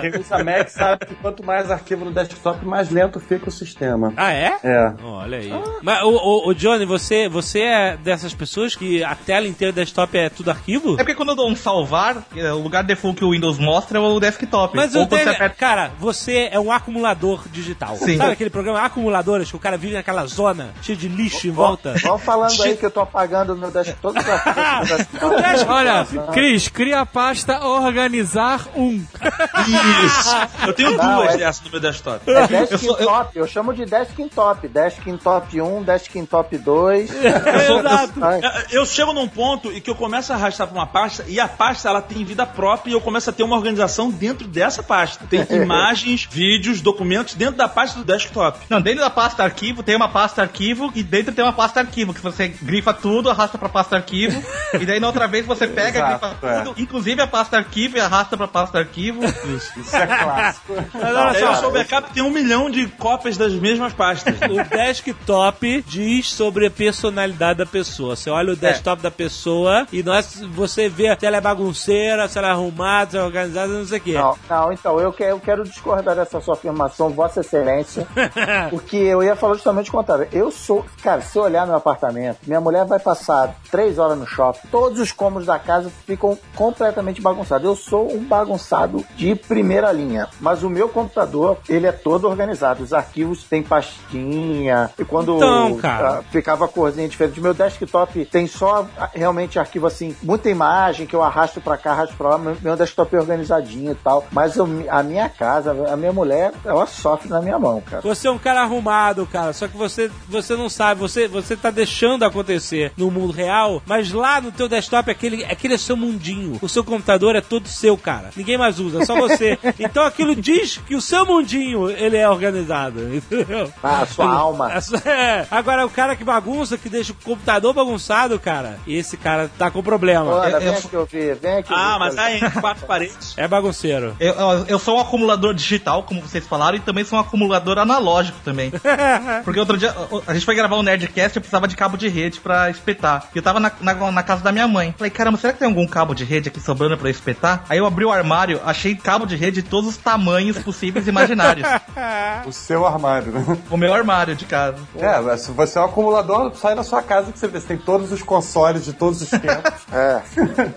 Quem usa Mac sabe que quanto mais arquivo no desktop, mais lento fica o sistema. Ah, é? É. Olha aí. Mas, o, o, o Johnny, você, você é dessas pessoas que a tela inteira do desktop é tudo arquivo? É porque quando eu dou um salvar, é, o lugar default que o Windows mostra é o desktop. Mas Ou o aperta- cara, você é um acumulador digital. Sim. Sabe aquele programa acumuladores que o cara vive naquela zona cheia de lixo em volta? Vão falando aí que eu tô apagando o meu desktop. Desktop- Olha, Cris, cria a pasta organizar um. Isso! Eu tenho Não, duas é- dessas no meu desktop. É Eu desktop, eu, chamo de desktop. Desktop 1, desktop 2. <laughs> Exato. Ai, Eu chego num ponto em que eu começo a arrastar pra uma pasta e a pasta ela tem vida própria e eu começo a ter uma organização dentro dessa pasta. Tem <laughs> imagens, vídeos, documentos dentro da pasta do desktop. Não, dentro da pasta arquivo tem uma pasta arquivo e dentro tem uma pasta arquivo, que você grifa tudo, arrasta pra pasta arquivo, <laughs> e daí na outra vez você pega, Exato, grifa é. tudo, inclusive a pasta arquivo e arrasta pra pasta arquivo. Isso é clássico. <laughs> Mas olha o só, seu backup tem um milhão de cópias das mesmas pastas. o desktop diz sobre a personalidade da pessoa. Você olha o desktop da pessoa e nós, você vê se ela é bagunceira, se ela é arrumada, se ela é organizada, não sei o quê. Não, não, então, eu quero, eu quero discordar dessa sua afirmação, Vossa Excelência, <laughs> porque eu ia falar justamente o contrário. Eu sou, cara, se eu olhar no apartamento, minha mulher vai passar três horas no shopping, todos os cômodos da casa ficam completamente bagunçados. Eu sou um bagunçado de primeira linha, mas o meu computador, ele é todo organizado. Os arquivos têm pastinha, e quando Então, cara. ah, ficava a corzinha diferente. Meu desktop tem só ah, realmente arquivo assim, muita imagem que eu arrasto pra cá, arrasto pra lá. Meu, meu desktop é organizadinho e tal. Mas eu- a minha casa, a minha mulher, ela sofre na minha mão, cara. Você é um cara arrumado, cara. Só que você, você não sabe, você, você tá deixando acontecer no mundo real, mas lá no teu desktop aquele, aquele é seu mundinho. O seu computador é todo seu, cara. Ninguém mais usa, é só você. <laughs> Então aquilo diz que o seu mundinho ele é organizado, entendeu? Ah, a sua alma. <laughs> A sua- é. Agora o cara que bagunça, que deixa o computador bagunçado, cara, esse cara tá com problema. Ana, eu- vem eu- aqui ouvir, vem aqui. Ah, ouvir, mas tá entre quatro paredes. É bagunceiro. Eu, eu- eu sou um acumulador digital, como vocês falaram, e também sou um acumulador analógico também. <laughs> Porque outro dia, a gente foi gravar um Nerdcast e eu precisava de cabo de rede pra espetar. E eu tava na, na, na casa da minha mãe. Falei, caramba, será que tem algum cabo de rede aqui sobrando pra eu espetar? Aí eu abri o armário, achei cabo de rede de todos os tamanhos possíveis e imaginários. <laughs> O seu armário, né? o meu armário de casa. É, mas se você é um acumulador, sai na sua casa que você vê. Você tem todos os consoles de todos os tempos. <laughs> É.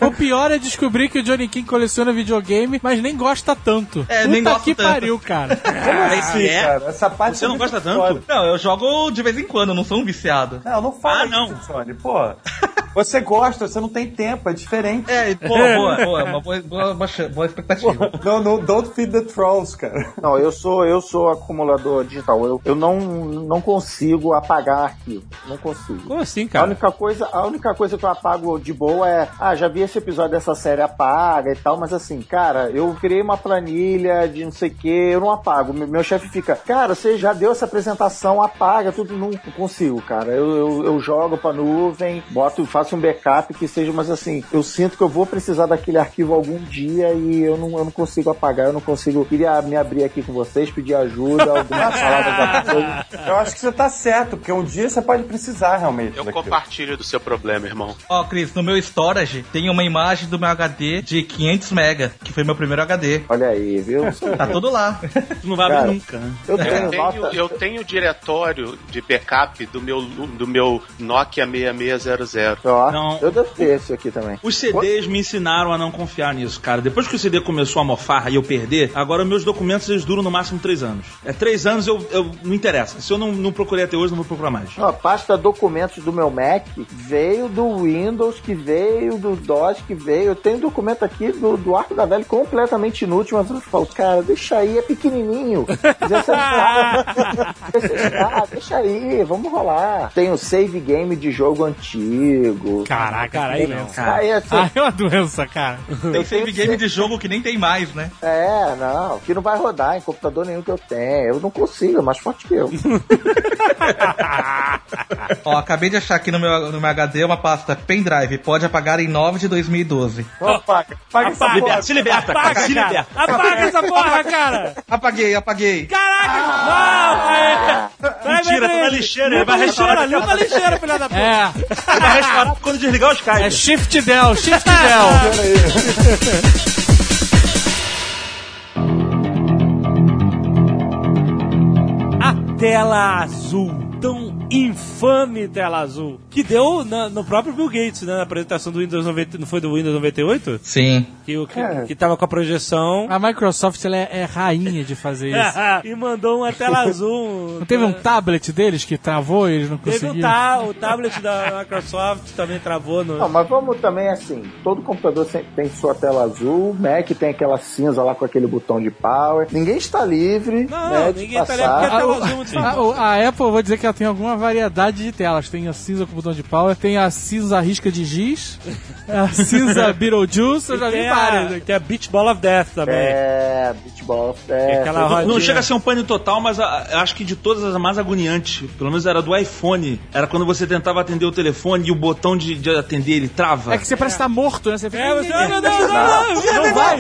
O pior é descobrir que o Johnny King coleciona videogame, mas nem gosta tanto. É, Puta nem gosto que tanto. pariu, cara. Ah, Sim, é? cara, essa parte Você é não gosta tanto? foda. Não, eu jogo de vez em quando, eu não sou um viciado. Não, não fala Ah, não. isso, Sony, pô. <laughs> Você gosta, você não tem tempo, é diferente. É, boa, boa, boa, uma boa, boa, boa, expectativa. Não, não, don't feed the trolls, cara. Não, eu sou, eu sou acumulador digital. Eu, eu não, não consigo apagar arquivo. Não consigo. Como assim, A cara? única, coisa, a única coisa que eu apago de boa é, ah, já vi esse episódio dessa série, apaga e tal, mas assim, cara, eu criei uma planilha de não sei o que, eu não apago. Meu, chefe fica, cara, você já deu essa apresentação, apaga, tudo, não consigo, cara. Eu, eu, eu jogo pra nuvem, boto, faço um backup que seja, mas assim, eu sinto que eu vou precisar daquele arquivo algum dia e eu não, eu não consigo apagar, eu não consigo. Queria me abrir aqui com vocês, pedir ajuda, algumas <laughs> palavras da coisa. Eu acho que você tá certo, porque um dia você pode precisar realmente. Eu daquilo. compartilho do seu problema, irmão. Ó, Cris, no meu storage tem uma imagem do meu HD de 500 mega, que foi meu primeiro HD. Olha aí, viu? Tá tudo lá. Tu não vai abrir Cara, nunca? Eu Eu tenho nota. eu tenho o diretório de backup do meu, do meu Nokia 6600. Ó, Não. Eu devo ter esse aqui também. Os CDs me ensinaram a não confiar nisso, cara. Depois que o CD começou a mofar e eu perder, agora meus documentos eles duram no máximo três anos. É três anos, eu, eu não interessa. Se eu não, não procurei até hoje, não vou procurar mais. Ó, a pasta documentos do meu Mac veio do Windows, que veio do DOS, que veio. Eu tenho documento aqui do, do Arco da Velha completamente inútil, mas eu falo, cara, deixa aí, é pequenininho. 16 GB. 16 GB, deixa aí, vamos rolar. Tem o save game de jogo antigo. Caraca, cara, aí não. Aí, assim, Ah, é uma doença, cara. Tem save game de jogo que nem tem mais, né? É, não, que não vai rodar em computador nenhum que eu tenho. Eu não consigo, é mais forte que eu. <laughs> Ó, acabei de achar aqui no meu, no meu HD uma pasta pendrive. Pode apagar em 9 de 2012. Apaga, apaga essa Apaga. porra. Se liberta, cara, Apaga, se cara. liberta. Apaga essa porra, cara. Apaguei, apaguei. Caraca! Não! É... Peraí, Mentira, tá na lixeira, Limpa vai a lixeira, limpa a lixeira, filha da puta. É, vai restaurar quando desligar o Skype. é Shift Del, Shift <laughs> Del. A tela azul. Tão infame tela azul. Que deu na- no próprio Bill Gates, né? Na apresentação do Windows 90. Não foi do Windows 98? Sim. Que, que, É. que tava com a projeção. A Microsoft ela é, é rainha de fazer <laughs> isso. e mandou uma tela azul. Não teve um tablet deles que travou e eles não Teve um conseguiram? ta o tablet da Microsoft também travou no. Não, mas vamos também assim, todo computador tem sua tela azul, Mac tem aquela cinza lá com aquele botão de power. Ninguém está livre, Não, né, ninguém tá ligado, porque a A, tela azul a- a Apple, eu vou dizer que ela tem alguma variedade de telas. Tem a cinza com botão de power, tem a cinza risca de giz, a cinza <laughs> Beetlejuice, eu já vi várias. a, tem a Beach Ball of Death também. É, Beach Ball, é, Aquela foi- rodinha. Não chega a ser um pânico total, mas a- eu acho que de todas as mais agoniantes, pelo menos era do iPhone, era quando você tentava atender o telefone e o botão de, de atender ele trava. É que você parece estar morto, né? Você fica... É, você, oh, meu Deus, não, não, não vai!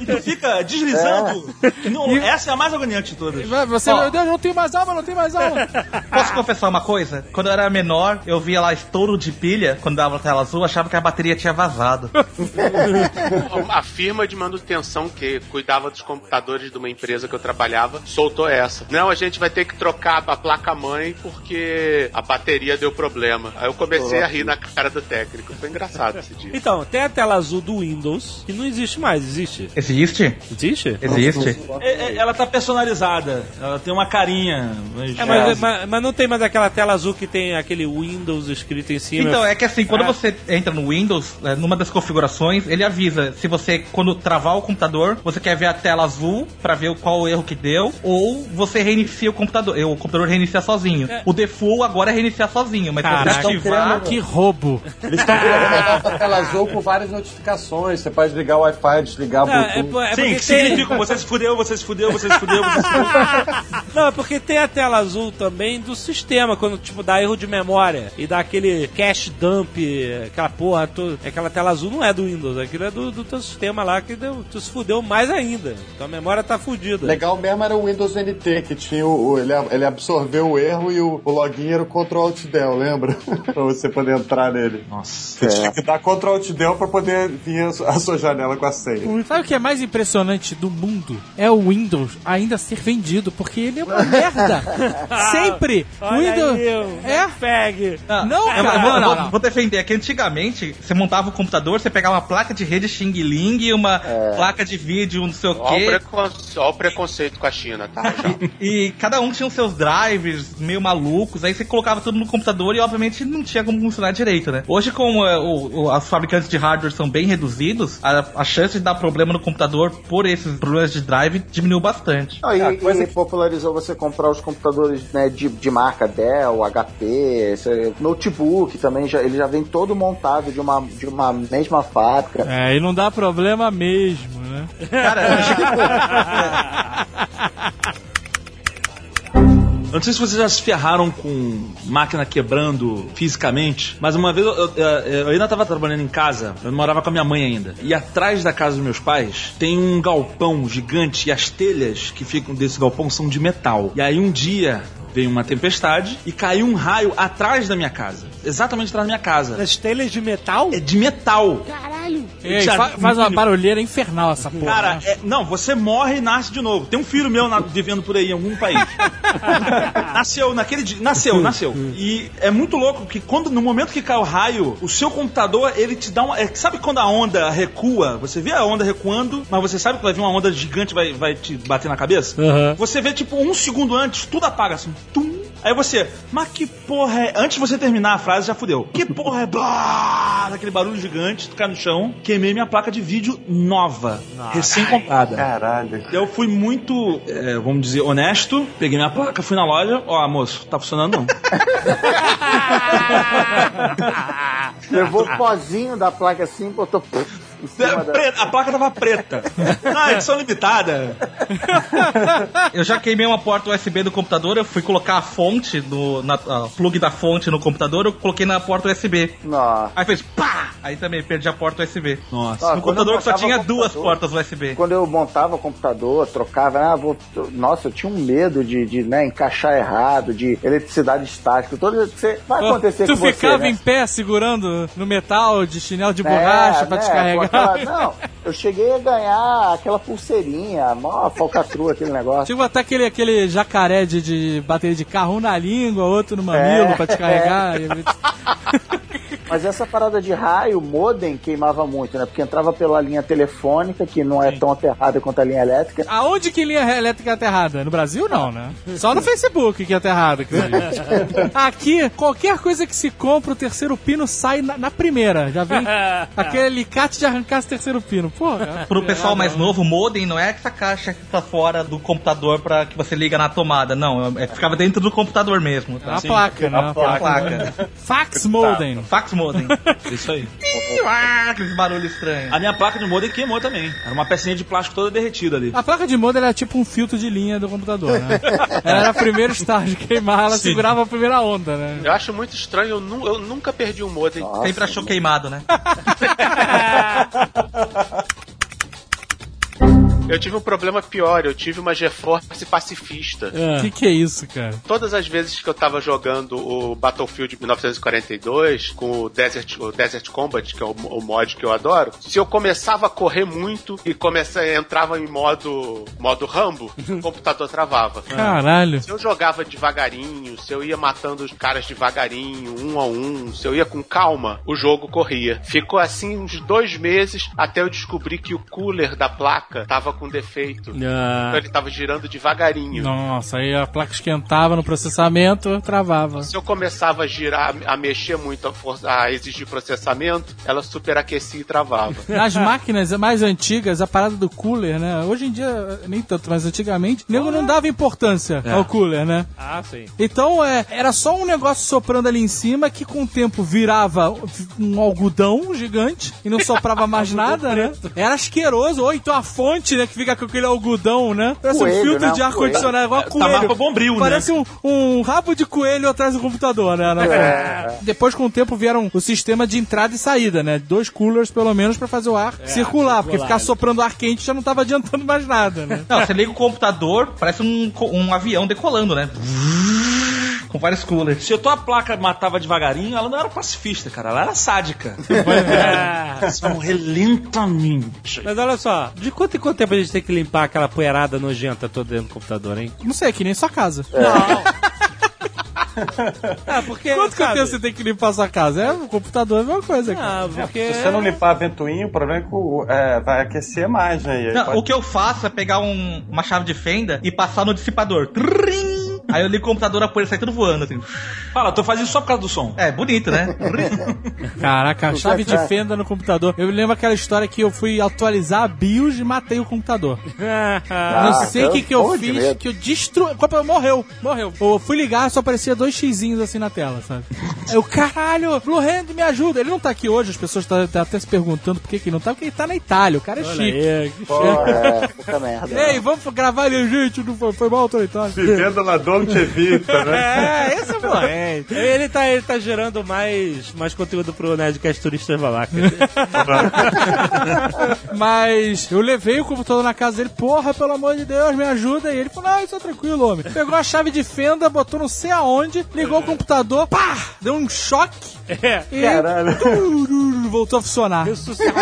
E tu fica deslizando. Não, essa é a mais agoniante de todas. Você, Ó. meu Deus, não tem mais alma, não tem mais alma. Posso confessar uma coisa? Quando eu era menor, eu via lá estouro de pilha, quando dava tela azul, achava que a bateria tinha vazado. A firma de manutenção que cuidava dos computadores de uma empresa que eu trabalhava soltou essa. Não, a gente vai ter que trocar a placa-mãe porque a bateria deu problema. Aí eu comecei a rir na cara do técnico. Foi engraçado esse dia. Então, tem a tela azul do Windows, que não existe mais, existe? Existe? Existe? Existe? É- é- ela tá personalizada, ela tem uma carinha. Mas, É, mas, mas- mas não tem mais aquela tela azul que tem aquele Windows escrito em cima. Então, é que assim, quando Ah. você entra no Windows, é, numa das configurações, ele avisa se você, quando travar o computador, você quer ver a tela azul pra ver qual o erro que deu, ou você reinicia o computador. O computador reinicia sozinho. O default agora é reiniciar sozinho, mas Caraca, você ativar. Que roubo. Eles estão <laughs> criando uma tela <laughs> azul com várias notificações. Você pode ligar o Wi-Fi, desligar o é, Bluetooth. po- é Sim, porque que tem... significa você se fudeu, você se fudeu, você se fudeu, você se <laughs> fudeu. Não, é porque tem a tela azul também do sistema, quando tipo dá erro de memória e dá aquele cache dump, aquela porra, to- aquela tela azul não é do Windows, aquilo é do, do teu sistema lá que deu, tu se fudeu mais ainda. Então a memória tá fudida. Legal mesmo era o Windows NT, que tinha o, o- ele, ele absorveu o erro e o, o login era o Ctrl Alt Del, lembra? <laughs> pra você poder entrar nele. Nossa. Você tinha que dar Ctrl Alt Del pra poder vir a, a sua janela com a senha. Sabe o que é mais impressionante do mundo? É o Windows ainda ser vendido, porque ele é uma <laughs> merda. Sempre. Olha Windows. aí, É? Fag. Não, Eu cara. vou, não, não, não. vou defender. É que antigamente você montava o computador, você pegava uma placa de rede Xing Ling e uma placa de vídeo, não sei o Olha o, quê. precon... Olha o preconceito com a China, tá? Já. <laughs> E cada um tinha os seus drivers meio malucos, aí você colocava tudo no computador e obviamente não tinha como funcionar direito, né? Hoje, como é, o, o- os fabricantes de hardware são bem reduzidos, a, a chance de dar problema no computador por esses problemas de drive diminuiu bastante. Não, e, É, a coisa e popularizou você comprar os computadores né, de, de marca Dell, HP, notebook também, já, ele já vem todo montado de uma, de uma mesma fábrica. É, e não dá problema mesmo, né? Eu não sei se vocês já se ferraram com máquina quebrando fisicamente, mas uma vez eu, eu- eu ainda estava trabalhando em casa, eu morava com a minha mãe ainda. E atrás da casa dos meus pais tem um galpão gigante e as telhas que ficam desse galpão são de metal. E aí um dia veio uma tempestade e caiu um raio atrás da minha casa. Exatamente atrás da minha casa. Nas telhas de metal? É de metal. Ei, Já- fa- faz uma barulheira infernal essa porra. Cara, né? é- não, você morre e nasce de novo. Tem um filho meu na- vivendo por aí em algum país. <laughs> nasceu naquele dia. Nasceu, nasceu. E é muito louco que quando no momento que cai o raio, o seu computador, ele te dá uma. é, sabe quando a onda recua? Você vê a onda recuando, mas você sabe que vai vir uma onda gigante vai vai te bater na cabeça? Aham. Você vê, tipo, um segundo antes, tudo apaga assim. Tum. Aí você, mas que porra é. Antes de você terminar a frase, já fudeu. Que porra é. Blá, aquele barulho gigante, tu cai no chão. Queimei minha placa de vídeo nova, recém-comprada. Caralho. Eu fui muito, é, vamos dizer, honesto. Peguei minha placa, fui na loja. Ó, moço, tá funcionando não. <laughs> Levou o pozinho da placa assim, botou da... Preta, a placa tava preta. <laughs> Ah, edição limitada. Eu já queimei uma porta USB do computador, eu fui colocar a fonte, do, na, a plug da fonte no computador, eu coloquei na porta USB. Nossa. Aí fez pá! Aí também perdi a porta USB. Nossa. Ah, no computador que só tinha duas portas USB. Quando eu montava o computador, trocava, ah, vou, nossa, eu tinha um medo de, de né, encaixar errado, de eletricidade estática, todo você vai acontecer tu com você, ficava né? em pé segurando no metal de chinelo de É, borracha pra né, descarregar. Não, eu cheguei a ganhar aquela pulseirinha, mó falcatrua aquele negócio. Tinha que botar aquele, aquele jacaré de, de bateria de carro, um na língua, outro no mamilo É. pra descarregar. <laughs> Mas essa parada de raio, modem queimava muito, né? Porque entrava pela linha telefônica, que não é tão aterrada quanto a linha elétrica. Aonde que linha elétrica é aterrada? No Brasil, não, né? Só no Facebook que é aterrada. <laughs> Aqui, qualquer coisa que se compra, o terceiro pino sai na, na primeira. Já vem <laughs> aquele alicate de arrancar esse terceiro pino. Porra. Pro pessoal mais novo, modem não é essa caixa que tá fora do computador pra que você liga na tomada, não. É, ficava dentro do computador mesmo. É uma Tá? placa, né? É uma placa. Fax modem. Fax modem. <laughs> Isso aí. Ah, Aqueles barulhos estranhos. A minha placa de modem queimou também. Era uma pecinha de plástico toda derretida ali. A placa de modem era tipo um filtro de linha do computador, né? <laughs> Ela era o primeiro estágio de queimar, ela Sim. segurava a primeira onda, né? Eu acho muito estranho, eu, nu- eu nunca perdi um modem. Sempre achou queimado, né? <laughs> Eu tive um problema pior, eu tive uma GeForce pacifista. O que, que é isso, cara? Todas as vezes que eu tava jogando o Battlefield 1942 com o Desert, o Desert Combat, que é o, o mod que eu adoro, se eu começava a correr muito e começa, entrava em modo, modo Rambo, <laughs> o computador travava. Caralho. Se eu jogava devagarinho, se eu ia matando os caras devagarinho, um a um, se eu ia com calma, o jogo corria. Ficou assim uns dois meses até eu descobrir que o cooler da placa tava com defeito. <laughs> Então ele tava girando devagarinho. Nossa, aí a placa esquentava no processamento, travava. Se eu começava a girar, a mexer muito, a, for- a exigir processamento, ela superaquecia e travava. <laughs> Nas máquinas mais antigas, a parada do cooler, né? Hoje em dia, nem tanto, mas antigamente, o nego não dava importância ao cooler, né? Ah, sim. Então, é, era só um negócio soprando ali em cima que com o tempo virava um algodão gigante e não soprava mais <laughs> nada, né? Era asqueroso. Ou então a fonte, né, que fica com aquele algodão, né? Parece um Coelho, filtro né? de Um ar-condicionado, igual Tá coelho. mapa bombril, né? Parece um, um rabo de coelho atrás do computador, né? frente. Depois, com o tempo, vieram o sistema de entrada e saída, né? Dois coolers, pelo menos, pra fazer o ar circular, porque ficar soprando ar quente já não tava adiantando mais nada, né? Não, você liga o computador, parece um, um avião decolando, né? Com vários coolers. Se a tua placa matava devagarinho, ela não era pacifista, cara. Ela era sádica. <laughs> É. Eles vão relentamente. Mas olha só, de quanto em quanto tempo a gente tem que limpar aquela poeirada nojenta toda dentro do computador, hein? Não sei, que nem sua casa. Ah, <laughs> porque. Quanto que você tem que limpar a sua casa? É, o computador é a mesma coisa. cara. Ah, porque. Se você não limpar a ventoinha, o problema é que é, vai aquecer mais, né? Não, pode- o que eu faço é pegar um- uma chave de fenda e passar no dissipador. Trim! Aí eu ligo o computador, a poeira sai tudo voando, assim. Fala, tô fazendo só por causa do som. É, bonito, né? Caraca, a chave de fenda no computador. Eu me lembro aquela história que eu fui atualizar a BIOS e matei o computador. <laughs> Ah, não sei o que, que eu fiz, medo. que eu destruí. O computador morreu, morreu. Eu fui ligar, só aparecia dois xizinhos assim na tela, sabe? Aí eu, caralho, Blue Hand, me ajuda. Ele não tá aqui hoje, as pessoas estão até se perguntando por que, que ele não tá, porque ele tá na Itália, o cara é olha chique. aí, que <laughs> Porra, é, puta merda. Ei, vamos gravar ele, gente, não foi, foi mal, tô na Itália. Vivendo na Dolce Vita, né? <laughs> É, esse é bom. Ele tá, ele tá gerando mais, mais conteúdo pro Nerdcast Turistas Babaca. <laughs> Mas eu levei o computador na casa dele, porra, pelo amor de Deus, me ajuda. E ele falou, ah, isso é tranquilo, homem. Pegou a chave de fenda, botou não sei aonde, ligou o computador, pá, deu um choque É. <laughs> Caralho. <laughs> voltou a funcionar. Ressuscitou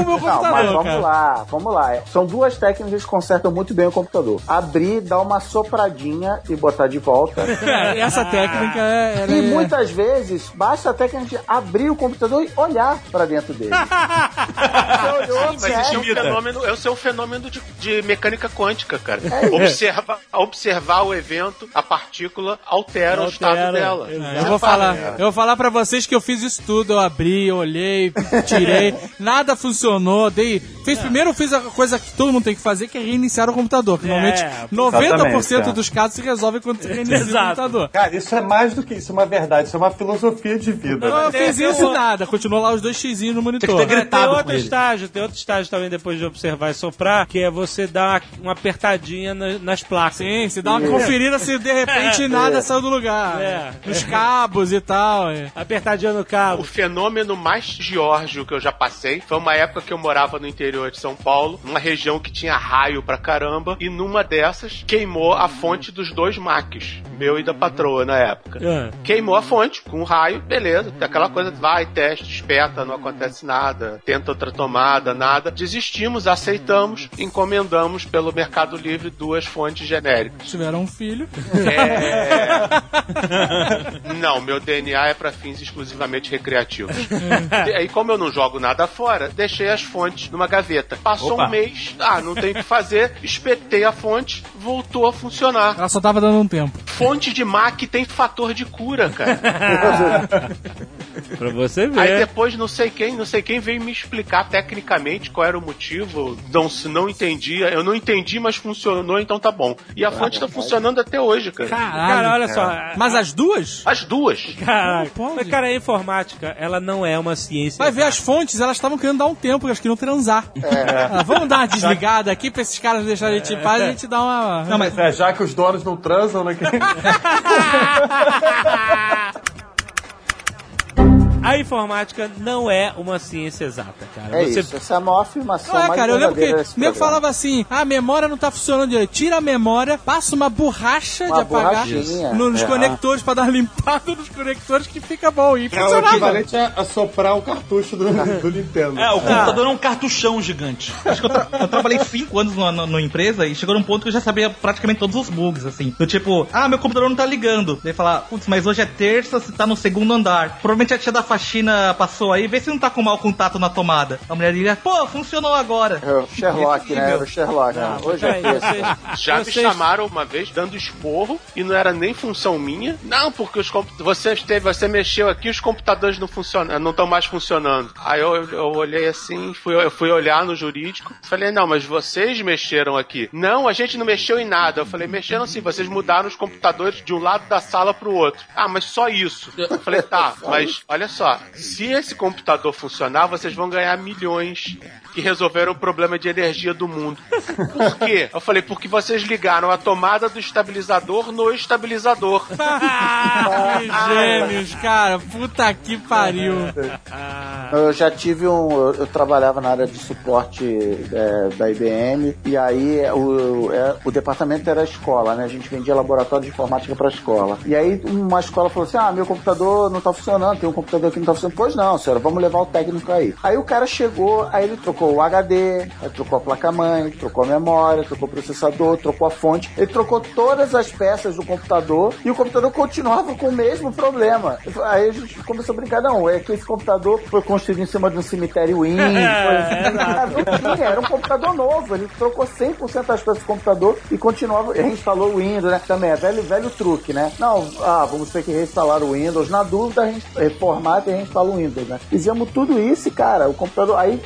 o meu Não, mas computador, vamos cara. lá, vamos lá. São duas técnicas que consertam muito bem o computador. Abrir, dar uma sopradinha e botar de volta. É, essa técnica é... E é- muitas vezes basta a técnica de abrir o computador e olhar pra dentro dele. <laughs> Olhou, Mas isso é um fenômeno, esse é um fenômeno de, de mecânica quântica, cara. Observa, observar o evento, a partícula altera, o estado Altera, dela. É, Eu vou falar, eu vou falar pra vocês que eu fiz isso tudo, eu abri, eu olhei, tirei, <laughs> nada funcionou, dei, fiz primeiro eu fiz a coisa que todo mundo tem que fazer, que é reiniciar o computador, que É, normalmente 90% exatamente, é. dos casos se resolve quando você reinicia o Exato. computador. Cara, isso é mais do que isso, é uma verdade, isso é uma filosofia de vida. Então, né? eu fiz isso um- e nada, continuou lá os dois xizinhos no monitor. Tem que ter Tem outro ele. estágio, tem outro estágio também depois de observar e soprar, que é você dar uma, uma apertadinha na- nas placas. Sim, se dá uma conferida se de repente <laughs> nada saiu do lugar. É. Nos cabos e tal. é. Apertadinha no O cabo. fenômeno mais Giorgio que eu já passei foi uma época que eu morava no interior de São Paulo, numa região que tinha raio pra caramba, e numa dessas queimou a fonte dos dois Macs, meu e da patroa na época. Ah. Queimou a fonte com um raio, beleza. Aquela coisa, vai, teste, espeta, não acontece nada, tenta outra tomada, nada. Desistimos, aceitamos, encomendamos pelo Mercado Livre duas fontes genéricas. Tiveram um filho. É... <laughs> não, meu DNA é pra fins exclusivamente recreativos. E aí, como eu não jogo nada fora, deixei as fontes numa gaveta. Passou Opa. um mês, ah, não tem o que fazer, espetei a fonte, voltou a funcionar. Ela só tava dando um tempo. Fonte de Mac tem fator de cura, cara. <laughs> Pra você Aí ver. depois não sei quem, não sei quem veio me explicar tecnicamente qual era o motivo. Não, se não entendia, eu não entendi, mas funcionou, então tá bom. E a fonte tá funcionando até hoje, cara. Caralho. Cara, olha só. Mas as duas? As duas. <laughs> Caraca. Mas, cara, a informática, ela não é uma ciência. Vai ver as fontes, elas estavam querendo dar um tempo, elas queriam transar. <laughs> Ah, vamos dar uma desligada aqui pra esses caras deixarem a gente em paz e a gente dá uma. Não, mas É, já que os donos não transam, né? <laughs> A informática não é uma ciência exata, cara. É Você isso, essa é a maior afirmação Não é, mais cara, eu lembro que o nego falava assim: ah, a memória não tá funcionando direito. Tira a memória, passa uma borracha Uma de apagar borrachinha. nos É. conectores pra dar uma <laughs> limpada nos conectores que fica bom. E É o funcionava. equivalente a, a soprar o cartucho do, do Nintendo. É, o computador é um cartuchão gigante. acho que eu, tra- eu trabalhei cinco anos numa, empresa e chegou num ponto que eu já sabia praticamente todos os bugs, assim. Do tipo, ah, meu computador não tá ligando. Daí falar, putz, mas hoje é terça, você tá no segundo andar. Provavelmente a tia da faxina passou aí, vê se não tá com mau contato na tomada. A mulher diria, pô, funcionou agora. É o Sherlock, né? Era o Sherlock. Hoje é vocês, Já vocês- me chamaram uma vez dando esporro e não era nem função minha. Não, porque os compu- você esteve, você mexeu aqui, os computadores não funcionam, não estão mais funcionando. Aí eu, eu olhei assim, fui, eu fui olhar no jurídico, falei, não, mas vocês mexeram aqui. Não, a gente não mexeu em nada. Eu falei, mexeram sim, vocês mudaram os computadores de um lado da sala pro outro. Ah, mas só isso. Eu falei, tá, <laughs> mas olha só, se esse computador funcionar, vocês vão ganhar milhões que resolveram o problema de energia do mundo. Por quê? Eu falei, porque vocês ligaram a tomada do estabilizador no estabilizador. <laughs> Ah, gêmeos, cara. Puta que pariu. Eu já tive um. Eu, eu trabalhava na área de suporte é, da IBM, e aí o, é, o departamento era a escola, né? A gente vendia laboratório de informática pra escola. E aí uma escola falou assim: ah, meu computador não tá funcionando, tem um computador aqui que não tá funcionando. Pois não, senhora, vamos levar o técnico aí. Aí o cara chegou, aí ele trocou o HD, trocou a placa-mãe, trocou a memória, trocou o processador, trocou a fonte. Ele trocou todas as peças do computador e o computador continuava com o mesmo problema. Aí a gente começou a brincar, não, é que esse computador foi construído em cima de um cemitério Windows. <laughs> Cara, não tinha, era um computador novo. Ele trocou 100% das peças do computador e continuava, reinstalou o Windows, né? Também é velho, velho truque, né? Não, ah, vamos ter que reinstalar o Windows. Na dúvida, a gente reformata e reinstala o Windows, né? Fizemos tudo isso cara, o computador. Aí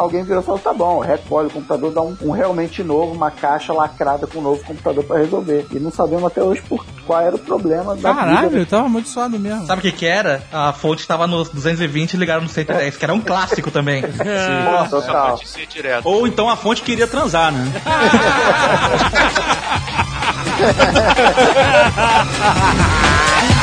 alguém virou e falou: tá bom, recolhe o computador, dá um, um realmente novo, uma caixa lacrada com um novo computador pra resolver. E não sabemos até hoje por qual era o problema da Caralho, vida. tava muito suado mesmo. Sabe o que que era? A fonte tava no 220 e ligaram no 110, que era um clássico também. <laughs> Pô, total. Pode ser direto. Ou então a fonte queria transar, né? <laughs>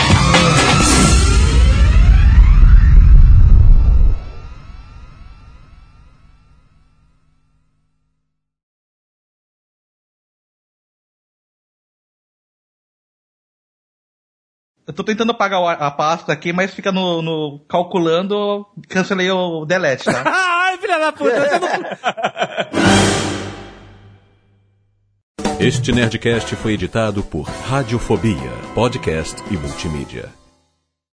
Eu tô tentando apagar a pasta aqui, mas fica no, no calculando, cancelei o delete, tá? <laughs> Ai, filha da puta, você não... Este Nerdcast foi editado por Radiofobia, podcast e multimídia.